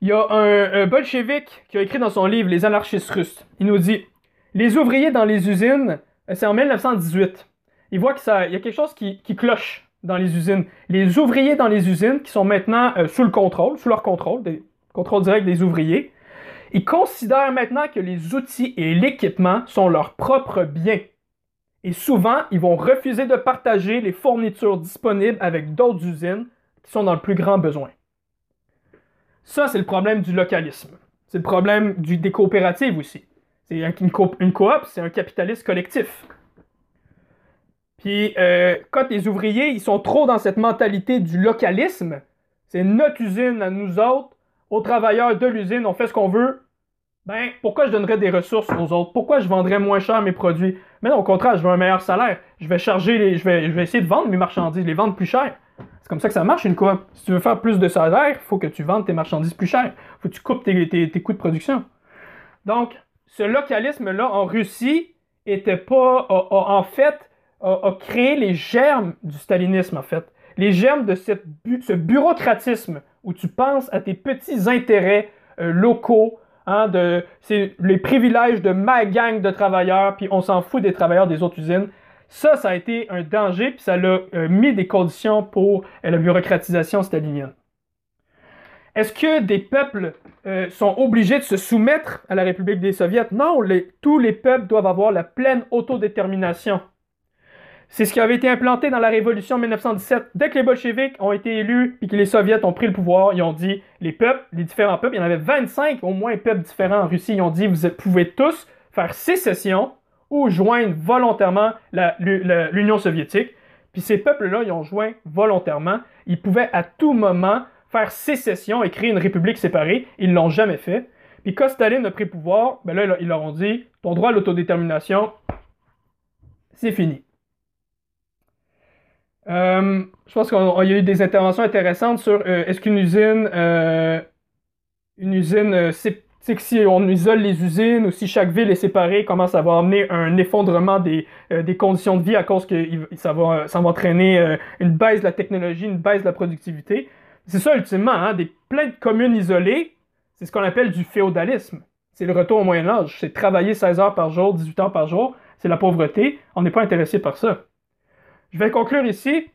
Speaker 1: Il y a un, un bolchevique qui a écrit dans son livre Les anarchistes russes. Il nous dit Les ouvriers dans les usines, euh, c'est en 1918. Il voit qu'il y a quelque chose qui, cloche dans les usines. Les ouvriers dans les usines, qui sont maintenant euh, sous le contrôle, sous leur contrôle, des contrôle direct des ouvriers, ils considèrent maintenant que les outils et l'équipement sont leurs propres biens. Et souvent, ils vont refuser de partager les fournitures disponibles avec d'autres usines qui sont dans le plus grand besoin. Ça, c'est le problème du localisme. C'est le problème du, des coopératives aussi. C'est une, coop, c'est un capitaliste collectif. Puis, euh, quand les ouvriers, ils sont trop dans cette mentalité du localisme, c'est notre usine à nous autres, aux travailleurs de l'usine, on fait ce qu'on veut, ben, pourquoi je donnerais des ressources aux autres? Pourquoi je vendrais moins cher mes produits? Mais non, au contraire, je veux un meilleur salaire. Je vais charger les, je vais, je vais essayer de vendre mes marchandises, les vendre plus cher. C'est comme ça que ça marche une coop. Si tu veux faire plus de salaire, il faut que tu vendes tes marchandises plus cher. Faut que tu coupes tes, coûts de production. Donc, ce localisme-là en Russie était pas, en fait, a, créé les germes du stalinisme, en fait. Les germes de cette, ce bureaucratisme où tu penses à tes petits intérêts euh, locaux, Hein, de, c'est les privilèges de ma gang de travailleurs, puis on s'en fout des travailleurs des autres usines. Ça, ça a été un danger, puis ça a euh, mis des conditions pour euh, la bureaucratisation stalinienne. Est-ce que des peuples euh, sont obligés de se soumettre à la République des Soviets? Non, tous les peuples doivent avoir la pleine autodétermination. C'est ce qui avait été implanté dans la révolution 1917. Dès que les bolcheviks ont été élus et que les soviets ont pris le pouvoir, ils ont dit les peuples, les différents peuples, il y en avait 25 au moins peuples différents en Russie, ils ont dit vous pouvez tous faire sécession ou joindre volontairement l'Union soviétique. Puis ces peuples-là, ils ont joint volontairement. Ils pouvaient à tout moment faire sécession et créer une république séparée. Ils ne l'ont jamais fait. Puis quand Staline a pris pouvoir, ben là, ils leur ont dit ton droit à l'autodétermination, c'est fini. Euh, je pense qu'il y a eu des interventions intéressantes sur euh, est-ce qu'une usine, euh, une usine, c'est que si on isole les usines ou si chaque ville est séparée, comment ça va amener un effondrement des, des conditions de vie à cause que ça va, ça va entraîner une baisse de la technologie, une baisse de la productivité? C'est ça ultimement, hein, des plein de communes isolées, c'est ce qu'on appelle du féodalisme. C'est le retour au Moyen Âge, c'est travailler 16 heures par jour, 18 heures par jour, c'est la pauvreté, on n'est pas intéressé par ça. Je vais conclure ici.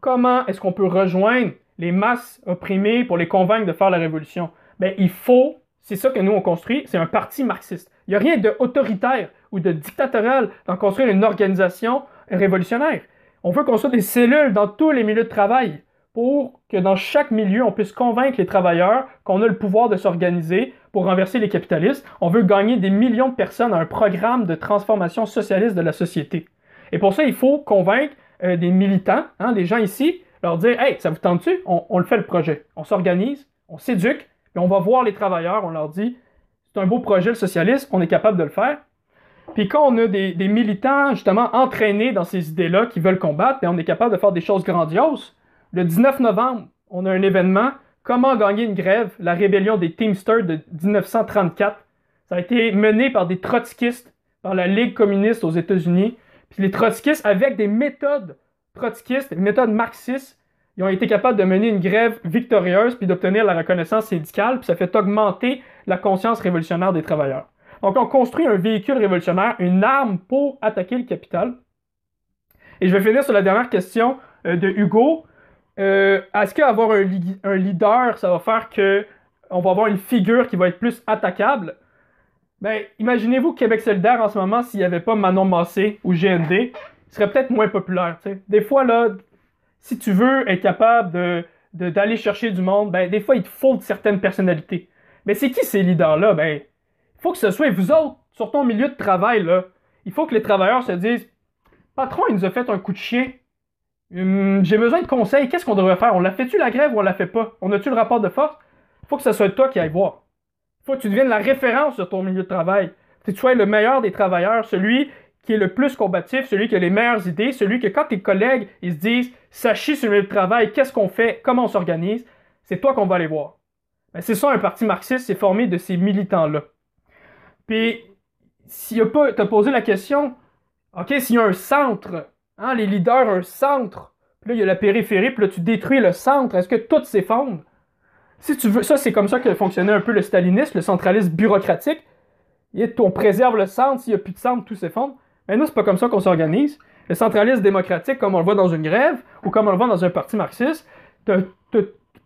Speaker 1: Comment est-ce qu'on peut rejoindre les masses opprimées pour les convaincre de faire la révolution? Ben, il faut, c'est ça que nous on construit, c'est un parti marxiste. Il n'y a rien d'autoritaire ou de dictatorial dans construire une organisation révolutionnaire. On veut construire des cellules dans tous les milieux de travail pour que dans chaque milieu, on puisse convaincre les travailleurs qu'on a le pouvoir de s'organiser pour renverser les capitalistes. On veut gagner des millions de personnes à un programme de transformation socialiste de la société. Et pour ça, il faut convaincre euh, des militants, hein, des gens ici, leur dire Hey, ça vous tente-tu? On, le fait le projet. On s'organise, on s'éduque, puis on va voir les travailleurs, on leur dit C'est un beau projet, le socialisme, on est capable de le faire. Puis quand on a des, militants, justement, entraînés dans ces idées-là, qui veulent combattre, puis on est capable de faire des choses grandioses, le 19 novembre, on a un événement Comment gagner une grève, la rébellion des Teamsters de 1934. Ça a été mené par des trotskistes, par la Ligue communiste aux États-Unis. Puis les trotskistes, avec des méthodes trotskistes, des méthodes marxistes, ils ont été capables de mener une grève victorieuse puis d'obtenir la reconnaissance syndicale, puis ça fait augmenter la conscience révolutionnaire des travailleurs. Donc on construit un véhicule révolutionnaire, une arme pour attaquer le capital. Et je vais finir sur la dernière question euh, de Hugo. Euh, est-ce qu'avoir un, un, leader, ça va faire que on va avoir une figure qui va être plus attaquable? Ben, imaginez-vous Québec solidaire en ce moment, s'il n'y avait pas Manon Massé ou GND, il serait peut-être moins populaire. Des fois, là, si tu veux être capable de, d'aller chercher du monde, ben, des fois, il te faut certaines personnalités. Mais c'est qui ces leaders-là? Ben, il faut que ce soit vous autres, sur ton milieu de travail, là. Il faut que les travailleurs se disent Patron, il nous a fait un coup de chien. J'ai besoin de conseils. Qu'est-ce qu'on devrait faire? On l'a fait-tu la grève ou on la fait pas? On a-tu le rapport de force? Il faut que ce soit toi qui aille voir. Il faut que tu deviennes la référence sur ton milieu de travail. Que tu sois le meilleur des travailleurs, celui qui est le plus combatif, celui qui a les meilleures idées, celui que quand tes collègues ils se disent ça chie sur le milieu de travail, qu'est-ce qu'on fait, comment on s'organise, c'est toi qu'on va aller voir. Ben, c'est ça un parti marxiste, c'est formé de ces militants-là. Puis, s'il a pas, t'as posé la question, ok, s'il y a un centre, hein, les leaders, un centre, puis là, il y a la périphérie, puis là, tu détruis le centre, est-ce que tout s'effondre? Si tu veux, ça, c'est comme ça que fonctionnait un peu le stalinisme, le centralisme bureaucratique. On préserve le centre, s'il n'y a plus de centre, tout s'effondre. Mais nous, c'est pas comme ça qu'on s'organise. Le centralisme démocratique, comme on le voit dans une grève, ou comme on le voit dans un parti marxiste,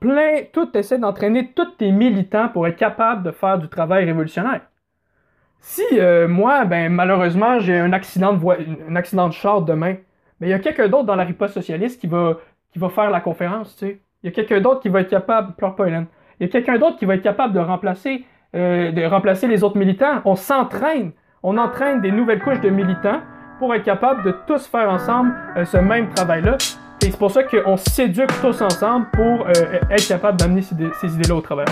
Speaker 1: plein, tout essaie d'entraîner tous tes militants pour être capable de faire du travail révolutionnaire. Si euh, moi, ben malheureusement, j'ai un accident de voie, un accident de char demain, mais il y a quelqu'un d'autre dans la riposte socialiste qui va, qui va faire la conférence, tu sais. Il y a quelqu'un d'autre qui va être capable, pleure pas Il y a quelqu'un d'autre qui va être capable de remplacer, euh, de remplacer les autres militants. On s'entraîne, on entraîne des nouvelles couches de militants pour être capable de tous faire ensemble euh, ce même travail-là. Et c'est pour ça qu'on s'éduque tous ensemble pour être capable d'amener ces, ces idées-là au travail.